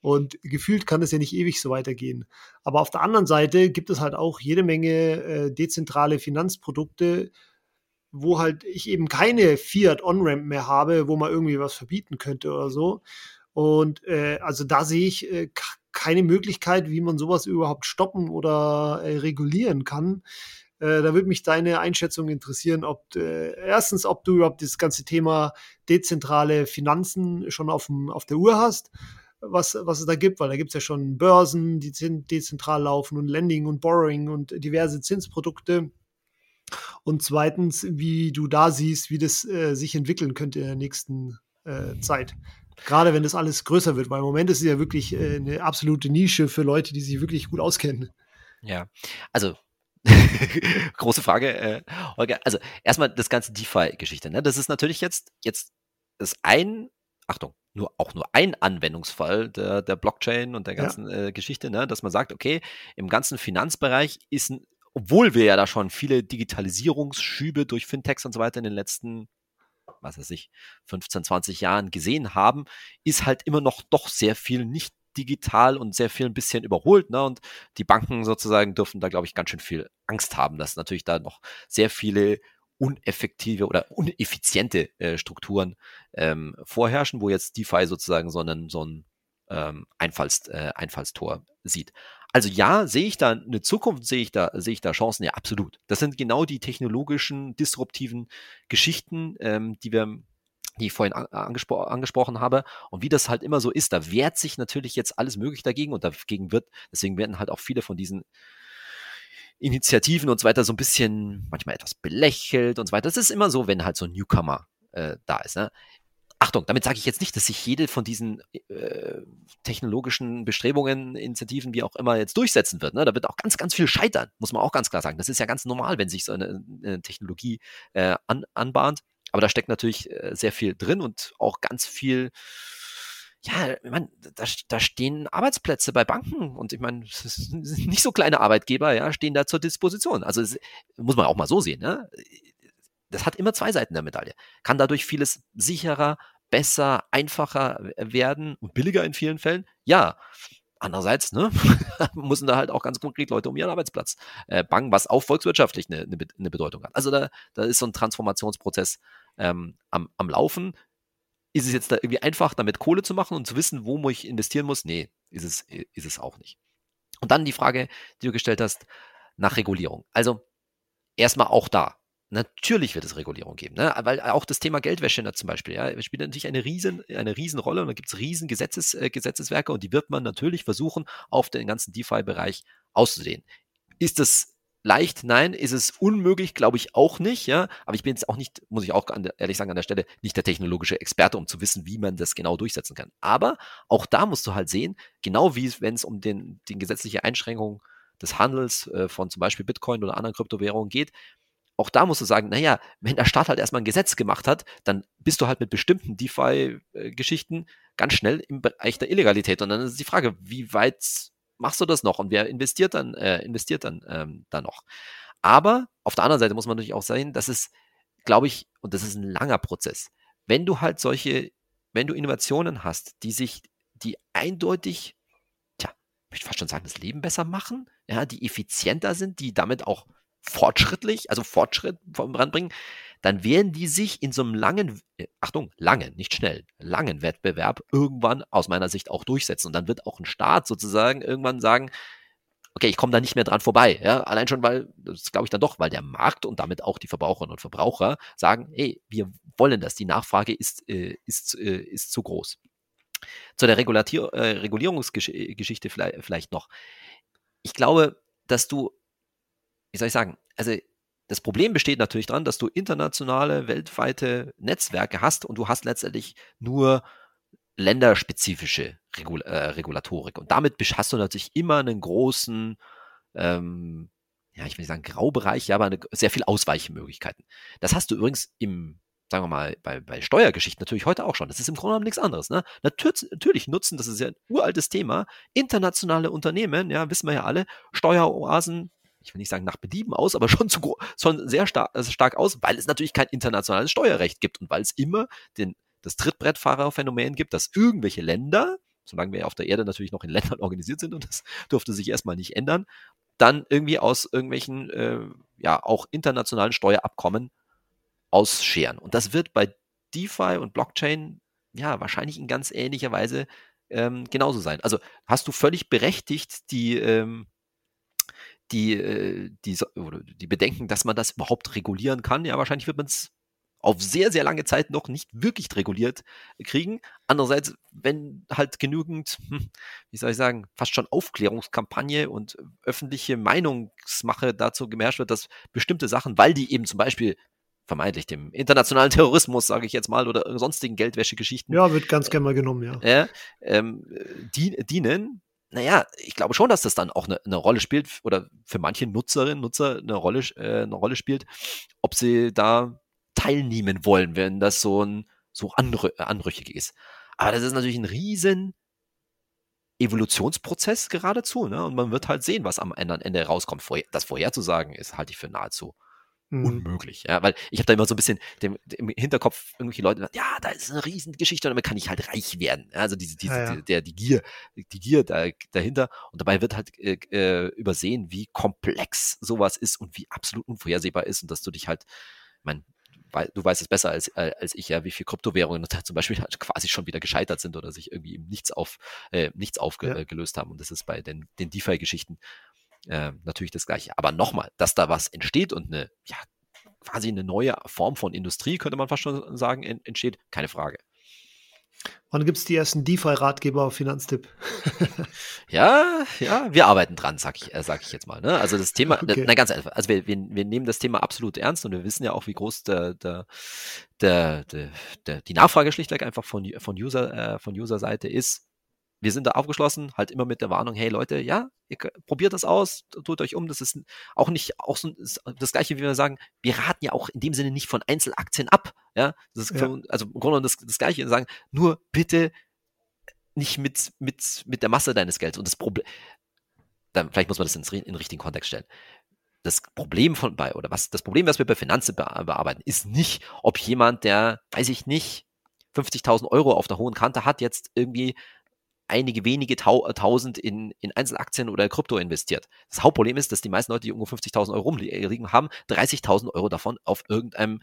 Speaker 1: Und gefühlt kann es ja nicht ewig so weitergehen. Aber auf der anderen Seite gibt es halt auch jede Menge äh, dezentrale Finanzprodukte, wo halt ich eben keine Fiat-On-Ramp mehr habe, wo man irgendwie was verbieten könnte oder so. Und äh, also da sehe ich äh, keine Möglichkeit, wie man sowas überhaupt stoppen oder äh, regulieren kann. Äh, da würde mich deine Einschätzung interessieren, ob äh, erstens, ob du überhaupt das ganze Thema dezentrale Finanzen schon auf, auf der Uhr hast, was, was es da gibt, weil da gibt es ja schon Börsen, die dezentral laufen und Lending und Borrowing und diverse Zinsprodukte. Und zweitens, wie du da siehst, wie das äh, sich entwickeln könnte in der nächsten äh, Zeit. Gerade wenn das alles größer wird, weil im Moment ist es ja wirklich äh, eine absolute Nische für Leute, die sich wirklich gut auskennen.
Speaker 2: Ja, also große Frage, äh, Holger. Also erstmal das ganze DeFi-Geschichte. Ne? Das ist natürlich jetzt jetzt ist ein, Achtung, nur auch nur ein Anwendungsfall der, der Blockchain und der ganzen ja. äh, Geschichte, ne? dass man sagt, okay, im ganzen Finanzbereich ist, obwohl wir ja da schon viele Digitalisierungsschübe durch Fintechs und so weiter in den letzten was weiß ich, 15, 20 Jahren gesehen haben, ist halt immer noch doch sehr viel nicht digital und sehr viel ein bisschen überholt. Ne? Und die Banken sozusagen dürfen da, glaube ich, ganz schön viel Angst haben, dass natürlich da noch sehr viele uneffektive oder uneffiziente äh, Strukturen ähm, vorherrschen, wo jetzt DeFi sozusagen so einen, so ein ähm, Einfalls, äh, Einfallstor sieht. Also ja, sehe ich da eine Zukunft, sehe ich da, sehe ich da Chancen? Ja, absolut. Das sind genau die technologischen, disruptiven Geschichten, ähm, die wir, die ich vorhin angespro angesprochen habe. Und wie das halt immer so ist, da wehrt sich natürlich jetzt alles möglich dagegen und dagegen wird, deswegen werden halt auch viele von diesen Initiativen und so weiter so ein bisschen manchmal etwas belächelt und so weiter. Das ist immer so, wenn halt so ein Newcomer äh, da ist. Ne? Achtung, damit sage ich jetzt nicht, dass sich jede von diesen äh, technologischen Bestrebungen, Initiativen, wie auch immer, jetzt durchsetzen wird. Ne? Da wird auch ganz, ganz viel scheitern, muss man auch ganz klar sagen. Das ist ja ganz normal, wenn sich so eine, eine Technologie äh, an, anbahnt. Aber da steckt natürlich äh, sehr viel drin und auch ganz viel ja, ich meine, da, da stehen Arbeitsplätze bei Banken und ich meine, nicht so kleine Arbeitgeber, ja, stehen da zur Disposition. Also das muss man auch mal so sehen, ne? Das hat immer zwei Seiten der Medaille. Kann dadurch vieles sicherer, besser, einfacher werden und billiger in vielen Fällen? Ja. Andererseits ne, müssen da halt auch ganz konkret Leute um ihren Arbeitsplatz äh, bangen, was auch volkswirtschaftlich eine, eine, eine Bedeutung hat. Also da, da ist so ein Transformationsprozess ähm, am, am Laufen. Ist es jetzt da irgendwie einfach, damit Kohle zu machen und zu wissen, wo ich investieren muss? Nee, ist es, ist es auch nicht. Und dann die Frage, die du gestellt hast, nach Regulierung. Also erstmal auch da. Natürlich wird es Regulierung geben, ne? weil auch das Thema Geldwäsche zum Beispiel ja, spielt natürlich eine riesen, eine riesen Rolle und da gibt es riesen Gesetzes, äh, Gesetzeswerke und die wird man natürlich versuchen, auf den ganzen DeFi-Bereich auszudehnen. Ist das leicht? Nein. Ist es unmöglich? Glaube ich auch nicht, ja. Aber ich bin jetzt auch nicht, muss ich auch der, ehrlich sagen, an der Stelle nicht der technologische Experte, um zu wissen, wie man das genau durchsetzen kann. Aber auch da musst du halt sehen, genau wie wenn es um den, den gesetzliche Einschränkung des Handels äh, von zum Beispiel Bitcoin oder anderen Kryptowährungen geht, auch da musst du sagen, naja, wenn der Staat halt erstmal ein Gesetz gemacht hat, dann bist du halt mit bestimmten DeFi-Geschichten ganz schnell im Bereich der Illegalität. Und dann ist die Frage, wie weit machst du das noch und wer investiert dann, äh, investiert dann ähm, da noch? Aber auf der anderen Seite muss man natürlich auch sehen, dass es, glaube ich, und das ist ein langer Prozess, wenn du halt solche, wenn du Innovationen hast, die sich, die eindeutig, tja, ich möchte fast schon sagen, das Leben besser machen, ja, die effizienter sind, die damit auch fortschrittlich, also Fortschritt voranbringen, dann werden die sich in so einem langen, äh, Achtung, langen, nicht schnell, langen Wettbewerb irgendwann aus meiner Sicht auch durchsetzen. Und dann wird auch ein Staat sozusagen irgendwann sagen, okay, ich komme da nicht mehr dran vorbei. Ja? Allein schon, weil, das glaube ich dann doch, weil der Markt und damit auch die Verbraucherinnen und Verbraucher sagen, hey, wir wollen das, die Nachfrage ist, äh, ist, äh, ist zu groß. Zu der Regulatier äh, Regulierungsgeschichte vielleicht, vielleicht noch. Ich glaube, dass du wie soll ich sagen, also das Problem besteht natürlich daran, dass du internationale, weltweite Netzwerke hast und du hast letztendlich nur länderspezifische Regul äh, Regulatorik. Und damit hast du natürlich immer einen großen, ähm, ja, ich will nicht sagen Graubereich, ja, aber eine, sehr viel Ausweichmöglichkeiten. Das hast du übrigens im, sagen wir mal, bei, bei Steuergeschichten natürlich heute auch schon. Das ist im Grunde genommen nichts anderes. Ne? Natürlich, natürlich nutzen, das ist ja ein uraltes Thema, internationale Unternehmen, ja, wissen wir ja alle, Steueroasen ich will nicht sagen nach Belieben aus, aber schon, zu, schon sehr star also stark aus, weil es natürlich kein internationales Steuerrecht gibt und weil es immer den, das Trittbrettfahrerphänomen gibt, dass irgendwelche Länder, solange wir auf der Erde natürlich noch in Ländern organisiert sind und das dürfte sich erstmal nicht ändern, dann irgendwie aus irgendwelchen, äh, ja, auch internationalen Steuerabkommen ausscheren. Und das wird bei DeFi und Blockchain ja wahrscheinlich in ganz ähnlicher Weise ähm, genauso sein. Also hast du völlig berechtigt die, ähm, die, äh, die, oder die Bedenken, dass man das überhaupt regulieren kann. Ja, wahrscheinlich wird man es auf sehr, sehr lange Zeit noch nicht wirklich reguliert kriegen. Andererseits, wenn halt genügend, hm, wie soll ich sagen, fast schon Aufklärungskampagne und öffentliche Meinungsmache dazu gemerkt wird, dass bestimmte Sachen, weil die eben zum Beispiel vermeintlich dem internationalen Terrorismus, sage ich jetzt mal, oder sonstigen Geldwäschegeschichten.
Speaker 1: Ja, wird ganz gerne mal genommen, ja.
Speaker 2: Äh, ähm, die, dienen, naja, ich glaube schon, dass das dann auch eine, eine Rolle spielt oder für manche Nutzerinnen, Nutzer eine Rolle, äh, eine Rolle spielt, ob sie da teilnehmen wollen, wenn das so ein so anrü anrüchig ist. Aber das ist natürlich ein riesen Evolutionsprozess geradezu, ne? Und man wird halt sehen, was am Ende rauskommt. Das vorherzusagen ist, halte ich für nahezu mhm. unmöglich. Ja, weil ich habe da immer so ein bisschen dem, im Hinterkopf irgendwelche Leute, ja, da ist eine Riesengeschichte und damit kann ich halt reich werden. Also diese, diese, ja, ja. Die, der, die Gier, die Gier da, dahinter. Und dabei wird halt äh, äh, übersehen, wie komplex sowas ist und wie absolut unvorhersehbar ist und dass du dich halt, mein, du weißt es besser als, äh, als ich, ja, wie viele Kryptowährungen zum Beispiel halt quasi schon wieder gescheitert sind oder sich irgendwie Nichts auf, äh, nichts aufgelöst ja. haben. Und das ist bei den, den DeFi-Geschichten äh, natürlich das Gleiche. Aber nochmal, dass da was entsteht und eine, ja, quasi eine neue Form von Industrie, könnte man fast schon sagen, entsteht, keine Frage.
Speaker 1: Wann gibt es die ersten DeFi-Ratgeber auf Finanztipp?
Speaker 2: ja, ja, wir arbeiten dran, sag ich, äh, sag ich jetzt mal. Ne? Also das Thema, okay. na ganz einfach, also wir, wir, wir nehmen das Thema absolut ernst und wir wissen ja auch, wie groß der, der, der, der, der die Nachfrage schlichtweg einfach von, von User, äh, von User-Seite ist wir sind da aufgeschlossen, halt immer mit der Warnung, hey Leute, ja, ihr probiert das aus, tut euch um, das ist auch nicht auch so das gleiche, wie wir sagen, wir raten ja auch in dem Sinne nicht von Einzelaktien ab, ja, das ist ja. Also im Grunde das, das gleiche, sagen, nur bitte nicht mit, mit, mit der Masse deines Geldes und das Problem, dann, vielleicht muss man das in, in den richtigen Kontext stellen. Das Problem von bei, oder was, das Problem, was wir bei Finanzen bearbeiten, ist nicht, ob jemand, der, weiß ich nicht, 50.000 Euro auf der hohen Kante hat, jetzt irgendwie einige wenige äh, Tausend in, in Einzelaktien oder Krypto investiert. Das Hauptproblem ist, dass die meisten Leute, die irgendwo 50.000 Euro rumliegen haben, 30.000 Euro davon auf irgendeinem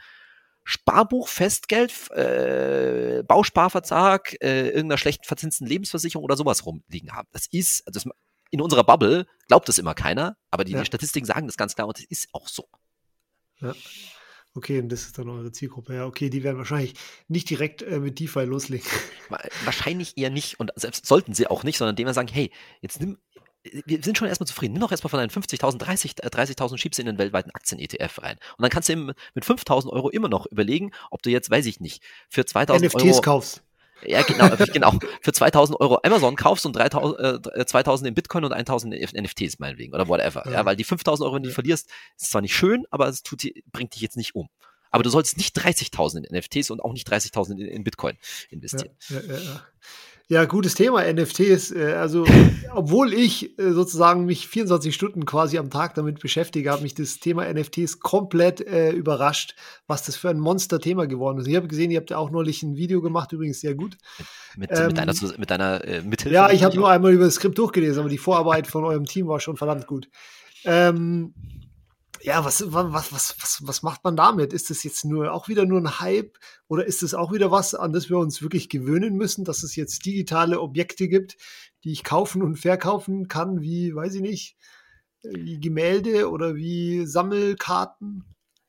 Speaker 2: Sparbuch, Festgeld, äh, Bausparvertrag, äh, irgendeiner schlechten verzinsten Lebensversicherung oder sowas rumliegen haben. Das ist, also das, in unserer Bubble glaubt das immer keiner, aber die, ja. die Statistiken sagen das ganz klar und das ist auch so.
Speaker 1: Ja. Okay, und das ist dann eure Zielgruppe. Ja, okay, die werden wahrscheinlich nicht direkt äh, mit DeFi loslegen.
Speaker 2: Wahrscheinlich eher nicht und selbst sollten sie auch nicht, sondern dem wir sagen, hey, jetzt nimm, wir sind schon erstmal zufrieden. Nimm doch erstmal von deinen 50.000, 30.000 30 schiebst in den weltweiten Aktien-ETF rein. Und dann kannst du mit 5.000 Euro immer noch überlegen, ob du jetzt, weiß ich nicht, für 2.000 NFTs Euro...
Speaker 1: kaufst.
Speaker 2: Ja, genau, genau. Für 2000 Euro Amazon kaufst und 3000, äh, 2000 in Bitcoin und 1000 in NFTs meinetwegen oder whatever. Ja. ja weil die 5000 Euro, die du verlierst, ist zwar nicht schön, aber es tut, bringt dich jetzt nicht um. Aber du sollst nicht 30.000 in NFTs und auch nicht 30.000 in, in, Bitcoin investieren.
Speaker 1: Ja, ja, ja. Ja, gutes Thema, NFTs. Äh, also, obwohl ich äh, sozusagen mich 24 Stunden quasi am Tag damit beschäftige, hat mich das Thema NFTs komplett äh, überrascht, was das für ein Monster-Thema geworden ist. Ich habe gesehen, ihr habt ja auch neulich ein Video gemacht, übrigens sehr gut.
Speaker 2: Mit, ähm, mit deiner, mit deiner äh, Mithilfe?
Speaker 1: Ja, ich habe nur einmal über das Skript durchgelesen, aber die Vorarbeit von eurem Team war schon verdammt gut. Ähm, ja, was, was, was, was, was macht man damit? Ist das jetzt nur auch wieder nur ein Hype oder ist es auch wieder was, an das wir uns wirklich gewöhnen müssen, dass es jetzt digitale Objekte gibt, die ich kaufen und verkaufen kann, wie, weiß ich nicht, wie Gemälde oder wie Sammelkarten?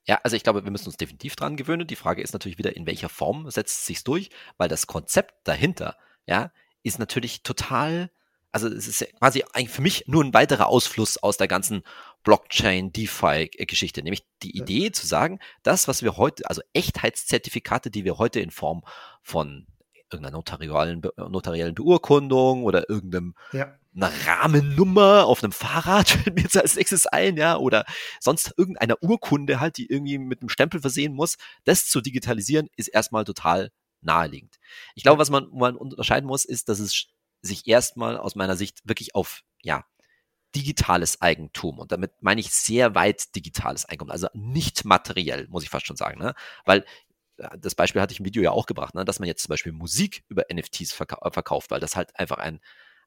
Speaker 2: Ja, also ich glaube, wir müssen uns definitiv dran gewöhnen. Die Frage ist natürlich wieder, in welcher Form setzt es sich durch, weil das Konzept dahinter, ja, ist natürlich total also es ist quasi eigentlich für mich nur ein weiterer Ausfluss aus der ganzen Blockchain, DeFi-Geschichte, nämlich die Idee ja. zu sagen, das, was wir heute, also Echtheitszertifikate, die wir heute in Form von irgendeiner notarialen, notariellen Beurkundung oder irgendeinem ja. einer Rahmennummer auf einem Fahrrad fällt mir jetzt als nächstes ein, ja, oder sonst irgendeiner Urkunde halt, die irgendwie mit einem Stempel versehen muss, das zu digitalisieren, ist erstmal total naheliegend. Ich glaube, was man, man unterscheiden muss, ist, dass es sich erstmal aus meiner Sicht wirklich auf, ja, digitales Eigentum. Und damit meine ich sehr weit digitales Eigentum, also nicht materiell, muss ich fast schon sagen. Ne? Weil äh, das Beispiel hatte ich im Video ja auch gebracht, ne? dass man jetzt zum Beispiel Musik über NFTs verkau äh, verkauft, weil das halt einfach ein,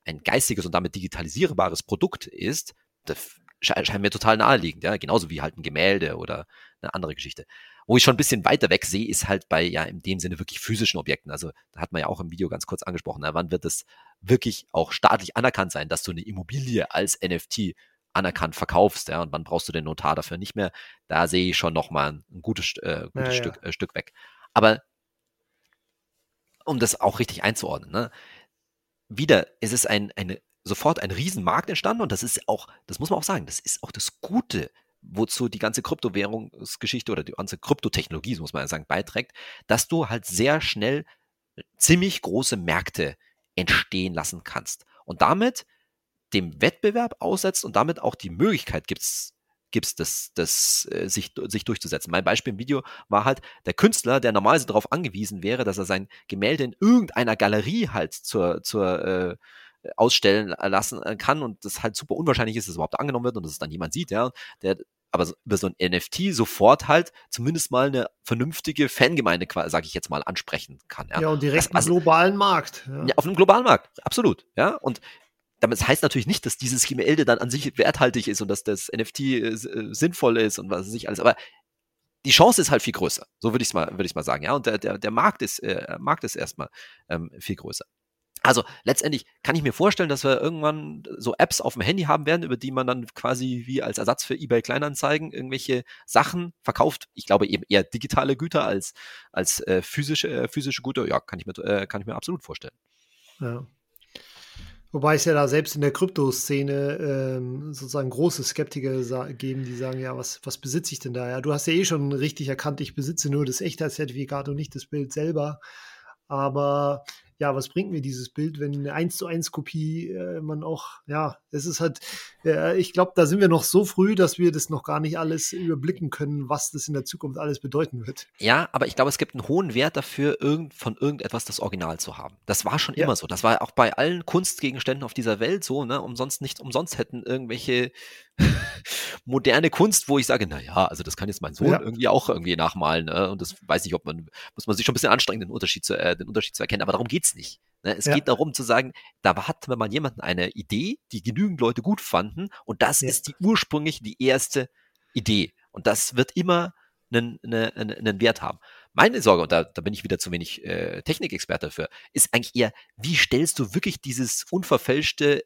Speaker 2: ein geistiges und damit digitalisierbares Produkt ist. Das scheint mir total naheliegend, ja, genauso wie halt ein Gemälde oder eine andere Geschichte. Wo ich schon ein bisschen weiter weg sehe, ist halt bei ja in dem Sinne wirklich physischen Objekten. Also da hat man ja auch im Video ganz kurz angesprochen, na, wann wird es wirklich auch staatlich anerkannt sein, dass du eine Immobilie als NFT anerkannt verkaufst, ja, und wann brauchst du den Notar dafür nicht mehr? Da sehe ich schon nochmal ein gutes, äh, gutes ja, Stück, ja. Äh, Stück weg. Aber um das auch richtig einzuordnen, ne, wieder ist es ein, eine, sofort ein Riesenmarkt entstanden und das ist auch, das muss man auch sagen, das ist auch das Gute wozu die ganze Kryptowährungsgeschichte oder die ganze Kryptotechnologie, so muss man ja sagen, beiträgt, dass du halt sehr schnell ziemlich große Märkte entstehen lassen kannst und damit dem Wettbewerb aussetzt und damit auch die Möglichkeit gibst, gibst das, das äh, sich, sich durchzusetzen. Mein Beispiel im Video war halt der Künstler, der normalerweise darauf angewiesen wäre, dass er sein Gemälde in irgendeiner Galerie halt zur, zur äh, ausstellen lassen äh, kann und das halt super unwahrscheinlich ist, dass es überhaupt angenommen wird und dass es dann jemand sieht, ja, der aber über so ein NFT sofort halt zumindest mal eine vernünftige Fangemeinde, sage ich jetzt mal, ansprechen kann.
Speaker 1: Ja, ja und direkt das, also, globalen Markt.
Speaker 2: Ja. ja, auf einem globalen Markt, absolut. Ja, und damit heißt natürlich nicht, dass dieses Gemälde dann an sich werthaltig ist und dass das NFT äh, äh, sinnvoll ist und was weiß ich alles, aber die Chance ist halt viel größer. So würde ich es mal, würde ich mal sagen. Ja, und der, der, der Markt ist, äh, Markt ist erstmal ähm, viel größer. Also letztendlich kann ich mir vorstellen, dass wir irgendwann so Apps auf dem Handy haben werden, über die man dann quasi wie als Ersatz für eBay Kleinanzeigen irgendwelche Sachen verkauft. Ich glaube eben eher digitale Güter als, als äh, physische, äh, physische Güter. Ja, kann ich mir, äh, kann ich mir absolut vorstellen.
Speaker 1: Ja. Wobei es ja da selbst in der Kryptoszene ähm, sozusagen große Skeptiker geben, die sagen, ja, was, was besitze ich denn da? Ja, du hast ja eh schon richtig erkannt, ich besitze nur das Echtheitszertifikat und nicht das Bild selber. Aber ja, was bringt mir dieses Bild, wenn eine 1 zu 1 Kopie äh, man auch, ja, es ist halt, äh, ich glaube, da sind wir noch so früh, dass wir das noch gar nicht alles überblicken können, was das in der Zukunft alles bedeuten wird.
Speaker 2: Ja, aber ich glaube, es gibt einen hohen Wert dafür, irgend, von irgendetwas das Original zu haben. Das war schon ja. immer so. Das war auch bei allen Kunstgegenständen auf dieser Welt so, ne? Umsonst nicht umsonst hätten irgendwelche moderne Kunst, wo ich sage, na ja, also das kann jetzt mein Sohn ja. irgendwie auch irgendwie nachmalen. Ne? Und das weiß ich, ob man, muss man sich schon ein bisschen anstrengen, den Unterschied zu, äh, den Unterschied zu erkennen. Aber darum geht's nicht. Ne? Es ja. geht darum zu sagen, da hat man jemanden eine Idee, die genügend Leute gut fanden. Und das ja. ist die ursprünglich die erste Idee. Und das wird immer einen, einen, einen Wert haben. Meine Sorge, und da, da bin ich wieder zu wenig äh, Technikexperte dafür, ist eigentlich eher, wie stellst du wirklich dieses unverfälschte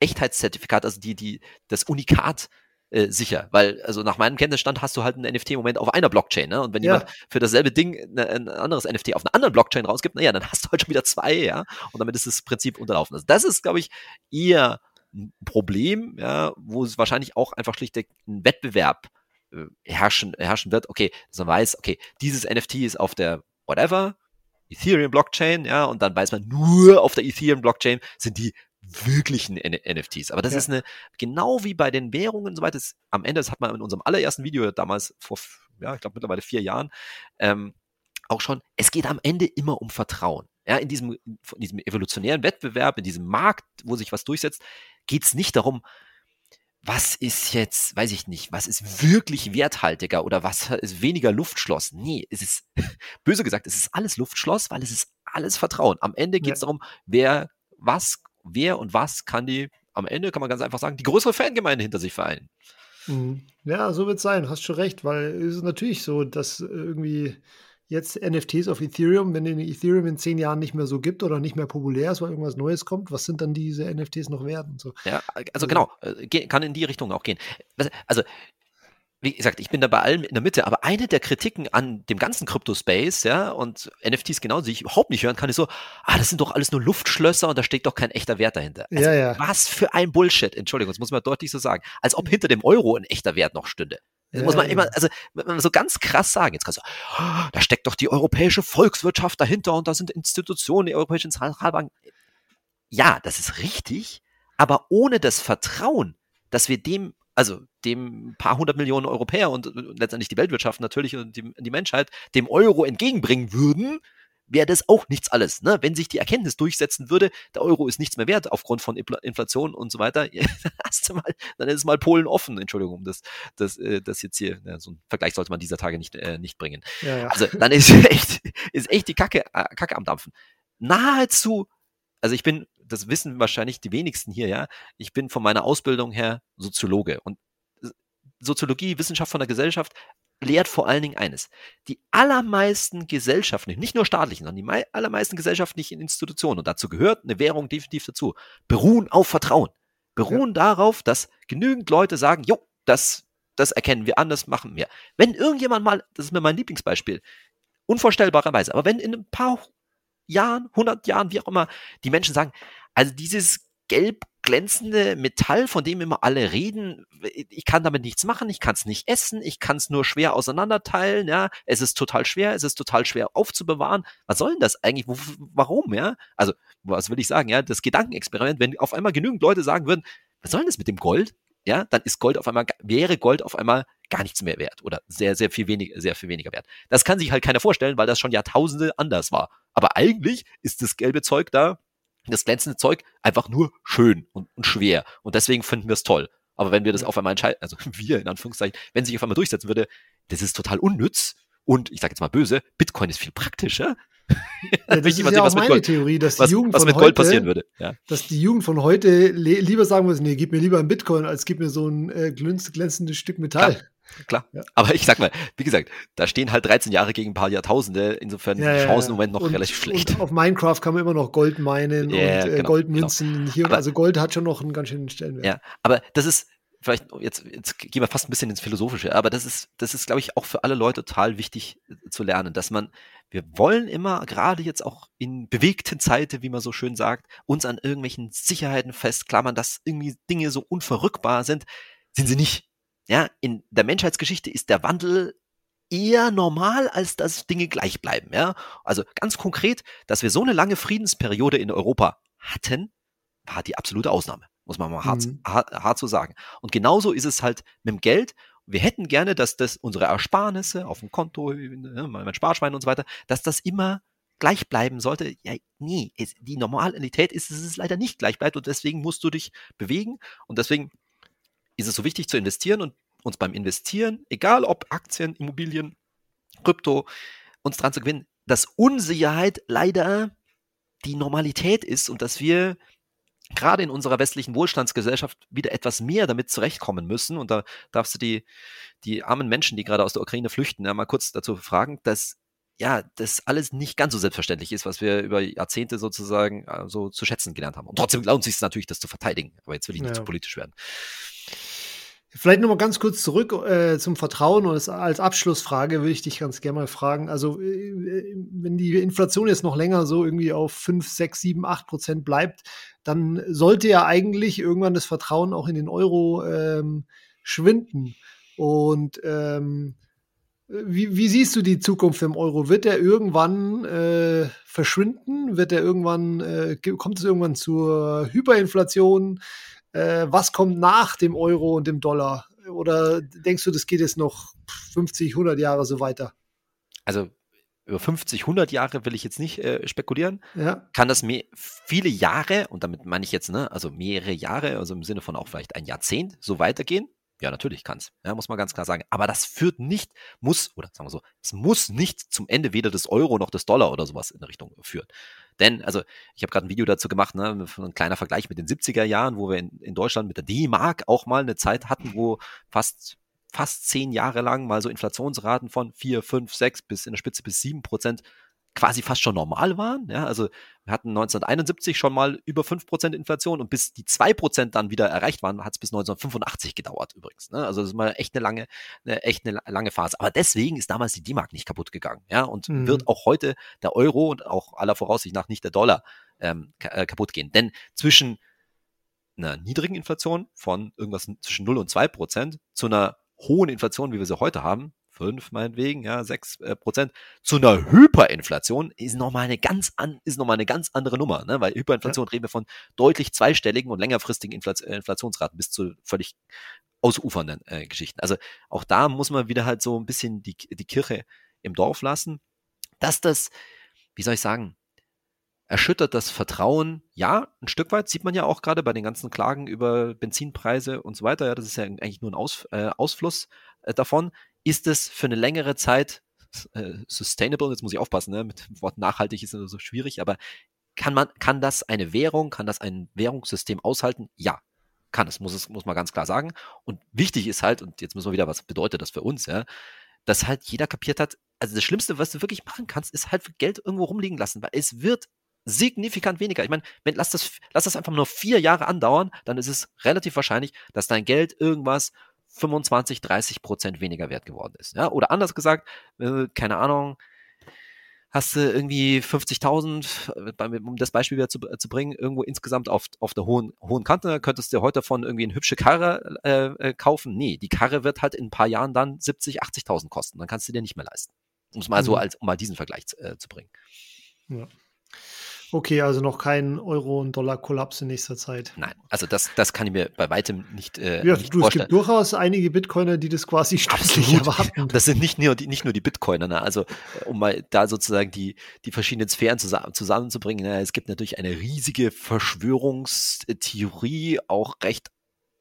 Speaker 2: Echtheitszertifikat, also die, die, das Unikat äh, sicher, weil also nach meinem Kenntnisstand hast du halt einen NFT im Moment auf einer Blockchain, ne? Und wenn ja. jemand für dasselbe Ding ne, ein anderes NFT auf einer anderen Blockchain rausgibt, naja, dann hast du halt schon wieder zwei, ja, und damit ist das Prinzip unterlaufen. Also das ist, glaube ich, eher ein Problem, ja, wo es wahrscheinlich auch einfach schlichtweg ein Wettbewerb äh, herrschen, herrschen wird. Okay, dass man weiß, okay, dieses NFT ist auf der whatever Ethereum Blockchain, ja, und dann weiß man nur auf der Ethereum Blockchain sind die wirklichen N NFTs. Aber das ja. ist eine, genau wie bei den Währungen, soweit es am Ende, das hat man in unserem allerersten Video damals vor, ja, ich glaube mittlerweile vier Jahren, ähm, auch schon, es geht am Ende immer um Vertrauen. Ja, in diesem, in diesem evolutionären Wettbewerb, in diesem Markt, wo sich was durchsetzt, geht es nicht darum, was ist jetzt, weiß ich nicht, was ist wirklich werthaltiger oder was ist weniger Luftschloss? Nee, es ist, böse gesagt, es ist alles Luftschloss, weil es ist alles Vertrauen. Am Ende geht es ja. darum, wer was wer und was kann die, am Ende kann man ganz einfach sagen, die größere Fangemeinde hinter sich vereinen.
Speaker 1: Mhm. Ja, so wird es sein, hast schon recht, weil es ist natürlich so, dass irgendwie jetzt NFTs auf Ethereum, wenn den Ethereum in zehn Jahren nicht mehr so gibt oder nicht mehr populär ist, weil irgendwas Neues kommt, was sind dann diese NFTs noch wert und so?
Speaker 2: Ja, also, also genau, äh, kann in die Richtung auch gehen. Also wie gesagt, ich bin da bei allem in der Mitte, aber eine der Kritiken an dem ganzen Crypto-Space, ja, und NFTs genau, die ich überhaupt nicht hören kann, ist so, ah, das sind doch alles nur Luftschlösser und da steckt doch kein echter Wert dahinter. Also,
Speaker 1: ja, ja.
Speaker 2: Was für ein Bullshit, Entschuldigung, das muss man deutlich so sagen. Als ob hinter dem Euro ein echter Wert noch stünde. Das ja, muss man immer, also so ganz krass sagen. Jetzt kannst du, oh, da steckt doch die europäische Volkswirtschaft dahinter und da sind Institutionen, die europäischen Zentralbanken. Ja, das ist richtig, aber ohne das Vertrauen, dass wir dem also dem paar hundert Millionen Europäer und, letztendlich die Weltwirtschaft natürlich und die, die Menschheit dem Euro entgegenbringen würden, wäre das auch nichts alles. Ne? Wenn sich die Erkenntnis durchsetzen würde, der Euro ist nichts mehr wert aufgrund von Inflation und so weiter, dann mal, dann ist mal Polen offen. Entschuldigung, das, das, äh, das jetzt hier, ja, so ein Vergleich sollte man dieser Tage nicht, äh, nicht bringen. Ja, ja. Also dann ist echt, ist echt die Kacke, äh, Kacke am Dampfen. Nahezu, also ich bin das wissen wahrscheinlich die wenigsten hier, ja. Ich bin von meiner Ausbildung her Soziologe und Soziologie, Wissenschaft von der Gesellschaft lehrt vor allen Dingen eines. Die allermeisten Gesellschaften, nicht nur staatlichen, sondern die allermeisten gesellschaftlichen Institutionen, und dazu gehört eine Währung definitiv dazu, beruhen auf Vertrauen. Beruhen ja. darauf, dass genügend Leute sagen, jo, das, das erkennen wir an, das machen wir. Wenn irgendjemand mal, das ist mir mein Lieblingsbeispiel, unvorstellbarerweise, aber wenn in ein paar Jahren, 100 Jahren, wie auch immer, die Menschen sagen, also dieses gelb glänzende Metall, von dem immer alle reden, ich kann damit nichts machen, ich kann es nicht essen, ich kann es nur schwer auseinanderteilen, ja, es ist total schwer, es ist total schwer aufzubewahren. Was soll denn das eigentlich? Wo, warum, ja? Also, was will ich sagen, ja, das Gedankenexperiment, wenn auf einmal genügend Leute sagen würden, was soll denn das mit dem Gold? Ja, dann ist Gold auf einmal, wäre Gold auf einmal gar nichts mehr wert oder sehr, sehr viel weniger, sehr viel weniger wert. Das kann sich halt keiner vorstellen, weil das schon Jahrtausende anders war. Aber eigentlich ist das gelbe Zeug da, das glänzende Zeug, einfach nur schön und, und schwer. Und deswegen finden wir es toll. Aber wenn wir das auf einmal entscheiden, also wir in Anführungszeichen, wenn sich auf einmal durchsetzen würde, das ist total unnütz und ich sage jetzt mal böse, Bitcoin ist viel praktischer.
Speaker 1: Ja, das ist ja auch meine Gold, Theorie, dass
Speaker 2: was,
Speaker 1: die Jugend
Speaker 2: was
Speaker 1: von
Speaker 2: mit Gold heute, passieren würde. Ja.
Speaker 1: Dass die Jugend von heute lieber sagen muss, nee, gib mir lieber ein Bitcoin, als gib mir so ein äh, glänzendes Stück Metall.
Speaker 2: Klar. Klar. Ja. Aber ich sag mal, wie gesagt, da stehen halt 13 Jahre gegen ein paar Jahrtausende. Insofern ja, die Chancen im Moment noch und, relativ schlecht.
Speaker 1: Und auf Minecraft kann man immer noch Gold meinen ja, und äh, genau, Goldmünzen. Genau. Hier, aber, also Gold hat schon noch einen ganz schönen Stellenwert.
Speaker 2: Ja, aber das ist, vielleicht, jetzt, jetzt gehen wir fast ein bisschen ins Philosophische, aber das ist, das ist, glaube ich, auch für alle Leute total wichtig äh, zu lernen, dass man, wir wollen immer, gerade jetzt auch in bewegten Zeiten, wie man so schön sagt, uns an irgendwelchen Sicherheiten festklammern, dass irgendwie Dinge so unverrückbar sind, sind sie nicht. Ja, in der Menschheitsgeschichte ist der Wandel eher normal, als dass Dinge gleich bleiben. Ja, also ganz konkret, dass wir so eine lange Friedensperiode in Europa hatten, war die absolute Ausnahme muss man mal hart, mhm. hart, so sagen. Und genauso ist es halt mit dem Geld. Wir hätten gerne, dass das unsere Ersparnisse auf dem Konto, ne, mein Sparschwein und so weiter, dass das immer gleich bleiben sollte. Ja, nee, die Normalität ist, dass es leider nicht gleich bleibt und deswegen musst du dich bewegen und deswegen ist es so wichtig zu investieren und uns beim Investieren, egal ob Aktien, Immobilien, Krypto, uns dran zu gewinnen, dass Unsicherheit leider die Normalität ist und dass wir gerade in unserer westlichen Wohlstandsgesellschaft wieder etwas mehr damit zurechtkommen müssen. Und da darfst du die, die armen Menschen, die gerade aus der Ukraine flüchten, ja, mal kurz dazu fragen, dass ja, das alles nicht ganz so selbstverständlich ist, was wir über Jahrzehnte sozusagen äh, so zu schätzen gelernt haben. Und trotzdem lohnt sich es natürlich, das zu verteidigen. Aber jetzt will ich nicht ja. zu politisch werden.
Speaker 1: Vielleicht nochmal ganz kurz zurück äh, zum Vertrauen und als, als Abschlussfrage würde ich dich ganz gerne mal fragen. Also, äh, wenn die Inflation jetzt noch länger so irgendwie auf 5, 6, 7, 8 Prozent bleibt, dann sollte ja eigentlich irgendwann das Vertrauen auch in den Euro ähm, schwinden. Und ähm, wie, wie, siehst du die Zukunft im Euro? Wird er irgendwann äh, verschwinden? Wird er irgendwann, äh, kommt es irgendwann zur Hyperinflation? Äh, was kommt nach dem Euro und dem Dollar? Oder denkst du, das geht jetzt noch 50, 100 Jahre so weiter?
Speaker 2: Also über 50, 100 Jahre will ich jetzt nicht äh, spekulieren. Ja. Kann das mehr, viele Jahre, und damit meine ich jetzt, ne, also mehrere Jahre, also im Sinne von auch vielleicht ein Jahrzehnt, so weitergehen? Ja, natürlich kann es. Ja, muss man ganz klar sagen. Aber das führt nicht, muss, oder sagen wir so, es muss nicht zum Ende weder des Euro noch des Dollar oder sowas in der Richtung führen. Denn, also, ich habe gerade ein Video dazu gemacht, ne, ein kleiner Vergleich mit den 70er Jahren, wo wir in, in Deutschland mit der D-Mark auch mal eine Zeit hatten, wo fast fast zehn Jahre lang mal so Inflationsraten von vier, fünf, sechs bis in der Spitze bis sieben Prozent quasi fast schon normal waren. Ja, also wir hatten 1971 schon mal über 5% Inflation und bis die 2% dann wieder erreicht waren, hat es bis 1985 gedauert übrigens. Ne? Also das ist mal echt eine lange, eine, echt eine lange Phase. Aber deswegen ist damals die D-Mark nicht kaputt gegangen. Ja, und mhm. wird auch heute der Euro und auch aller Voraussicht nach nicht der Dollar ähm, äh, kaputt gehen. Denn zwischen einer niedrigen Inflation von irgendwas zwischen 0 und 2% zu einer hohen Inflation, wie wir sie heute haben, fünf meinetwegen, ja, sechs äh, Prozent, zu einer Hyperinflation ist nochmal eine ganz an, ist noch mal eine ganz andere Nummer, ne? Weil Hyperinflation ja. reden wir von deutlich zweistelligen und längerfristigen Inflation, äh, Inflationsraten bis zu völlig ausufernden äh, Geschichten. Also auch da muss man wieder halt so ein bisschen die, die Kirche im Dorf lassen, dass das, wie soll ich sagen, erschüttert das Vertrauen, ja, ein Stück weit, sieht man ja auch gerade bei den ganzen Klagen über Benzinpreise und so weiter, ja, das ist ja eigentlich nur ein Aus, äh, Ausfluss äh, davon ist es für eine längere Zeit äh, sustainable, jetzt muss ich aufpassen, ne? mit dem Wort nachhaltig ist so schwierig, aber kann man, kann das eine Währung, kann das ein Währungssystem aushalten? Ja, kann es, muss es, muss man ganz klar sagen. Und wichtig ist halt, und jetzt müssen wir wieder, was bedeutet das für uns, ja, dass halt jeder kapiert hat, also das Schlimmste, was du wirklich machen kannst, ist halt Geld irgendwo rumliegen lassen, weil es wird signifikant weniger. Ich meine, wenn, lass das, lass das einfach nur vier Jahre andauern, dann ist es relativ wahrscheinlich, dass dein Geld irgendwas 25, 30 Prozent weniger wert geworden ist. Ja? Oder anders gesagt, äh, keine Ahnung, hast du irgendwie 50.000, äh, um das Beispiel wieder zu, äh, zu bringen, irgendwo insgesamt auf, auf der hohen, hohen Kante, könntest du heute davon irgendwie eine hübsche Karre äh, äh, kaufen. Nee, die Karre wird halt in ein paar Jahren dann 70, 80.000 kosten. Dann kannst du dir nicht mehr leisten. Um es mal mhm. so als, um mal diesen Vergleich äh, zu bringen.
Speaker 1: Ja. Okay, also noch kein Euro- und Dollar-Kollaps in nächster Zeit.
Speaker 2: Nein, also das, das kann ich mir bei weitem nicht,
Speaker 1: äh, ja, nicht du, vorstellen. Es gibt durchaus einige Bitcoiner, die das quasi
Speaker 2: stündlich erwarten. Das sind nicht nur die, nicht nur die Bitcoiner, ne? also äh, um mal da sozusagen die, die verschiedenen Sphären zusammen, zusammenzubringen. Ne? Es gibt natürlich eine riesige Verschwörungstheorie, auch recht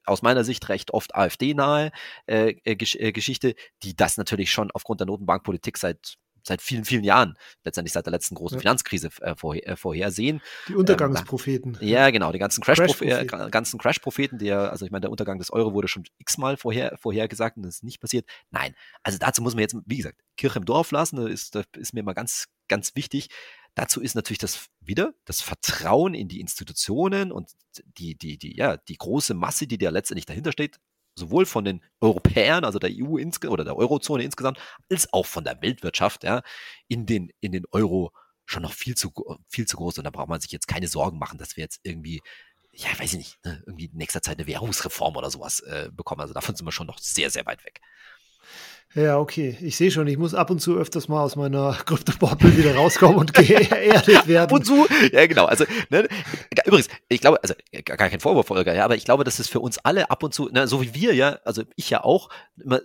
Speaker 2: aus meiner Sicht recht oft AfD-nahe äh, äh, Geschichte, die das natürlich schon aufgrund der Notenbankpolitik seit seit vielen, vielen Jahren, letztendlich seit der letzten großen ja. Finanzkrise äh, vorher, äh, vorhersehen.
Speaker 1: Die Untergangspropheten.
Speaker 2: Ähm, ja, genau, die ganzen Crash-Propheten, Crash ganzen Crash-Propheten, der, also ich meine, der Untergang des Euro wurde schon x-mal vorher, vorhergesagt und das ist nicht passiert. Nein, also dazu muss man jetzt, wie gesagt, Kirche im Dorf lassen, das ist, das ist mir mal ganz, ganz wichtig. Dazu ist natürlich das wieder das Vertrauen in die Institutionen und die, die, die, ja, die große Masse, die da letztendlich dahinter steht, sowohl von den Europäern, also der EU oder der Eurozone insgesamt, als auch von der Weltwirtschaft, ja, in den, in den Euro schon noch viel zu, viel zu groß. Und da braucht man sich jetzt keine Sorgen machen, dass wir jetzt irgendwie, ja, weiß ich nicht, ne, irgendwie in nächster Zeit eine Währungsreform oder sowas äh, bekommen. Also davon sind wir schon noch sehr, sehr weit weg.
Speaker 1: Ja, okay. Ich sehe schon, ich muss ab und zu öfters mal aus meiner Kryptobubble wieder rauskommen und geerdet werden. Ab
Speaker 2: und zu, ja genau. Also, ne, übrigens, ich glaube, also gar kein Vorwurf, Olga, ja, aber ich glaube, dass es für uns alle ab und zu, ne, so wie wir ja, also ich ja auch, immer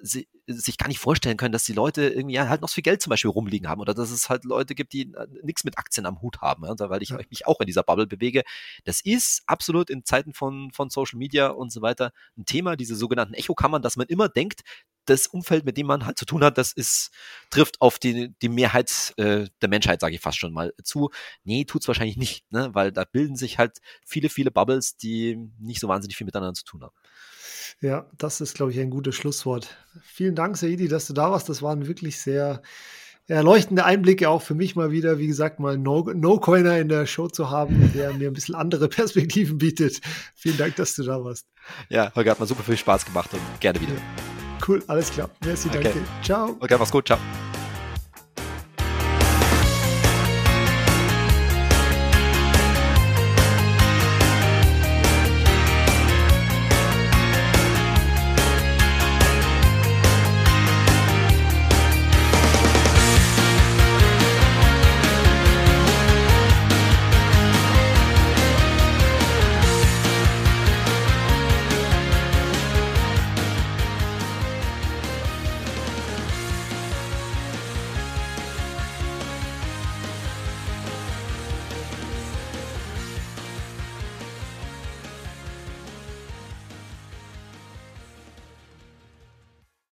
Speaker 2: sich gar nicht vorstellen können, dass die Leute irgendwie ja, halt noch so viel Geld zum Beispiel rumliegen haben oder dass es halt Leute gibt, die äh, nichts mit Aktien am Hut haben, ja, weil ich ja. mich auch in dieser Bubble bewege. Das ist absolut in Zeiten von, von Social Media und so weiter ein Thema, diese sogenannten Echokammern, dass man immer denkt, das Umfeld, mit dem man halt zu tun hat, das ist, trifft auf die, die Mehrheit äh, der Menschheit, sage ich fast schon mal, zu. Nee, tut's wahrscheinlich nicht, ne? weil da bilden sich halt viele, viele Bubbles, die nicht so wahnsinnig viel miteinander zu tun haben.
Speaker 1: Ja, das ist, glaube ich, ein gutes Schlusswort. Vielen Dank, Saidi, dass du da warst. Das waren wirklich sehr erleuchtende Einblicke auch für mich mal wieder, wie gesagt, mal No-Coiner no in der Show zu haben, der mir ein bisschen andere Perspektiven bietet. Vielen Dank, dass du da warst.
Speaker 2: Ja, Holger hat mal super viel Spaß gemacht und gerne wieder.
Speaker 1: Cool, alles klar. Merci, okay. danke.
Speaker 2: Ciao. Okay, mach's gut. Ciao.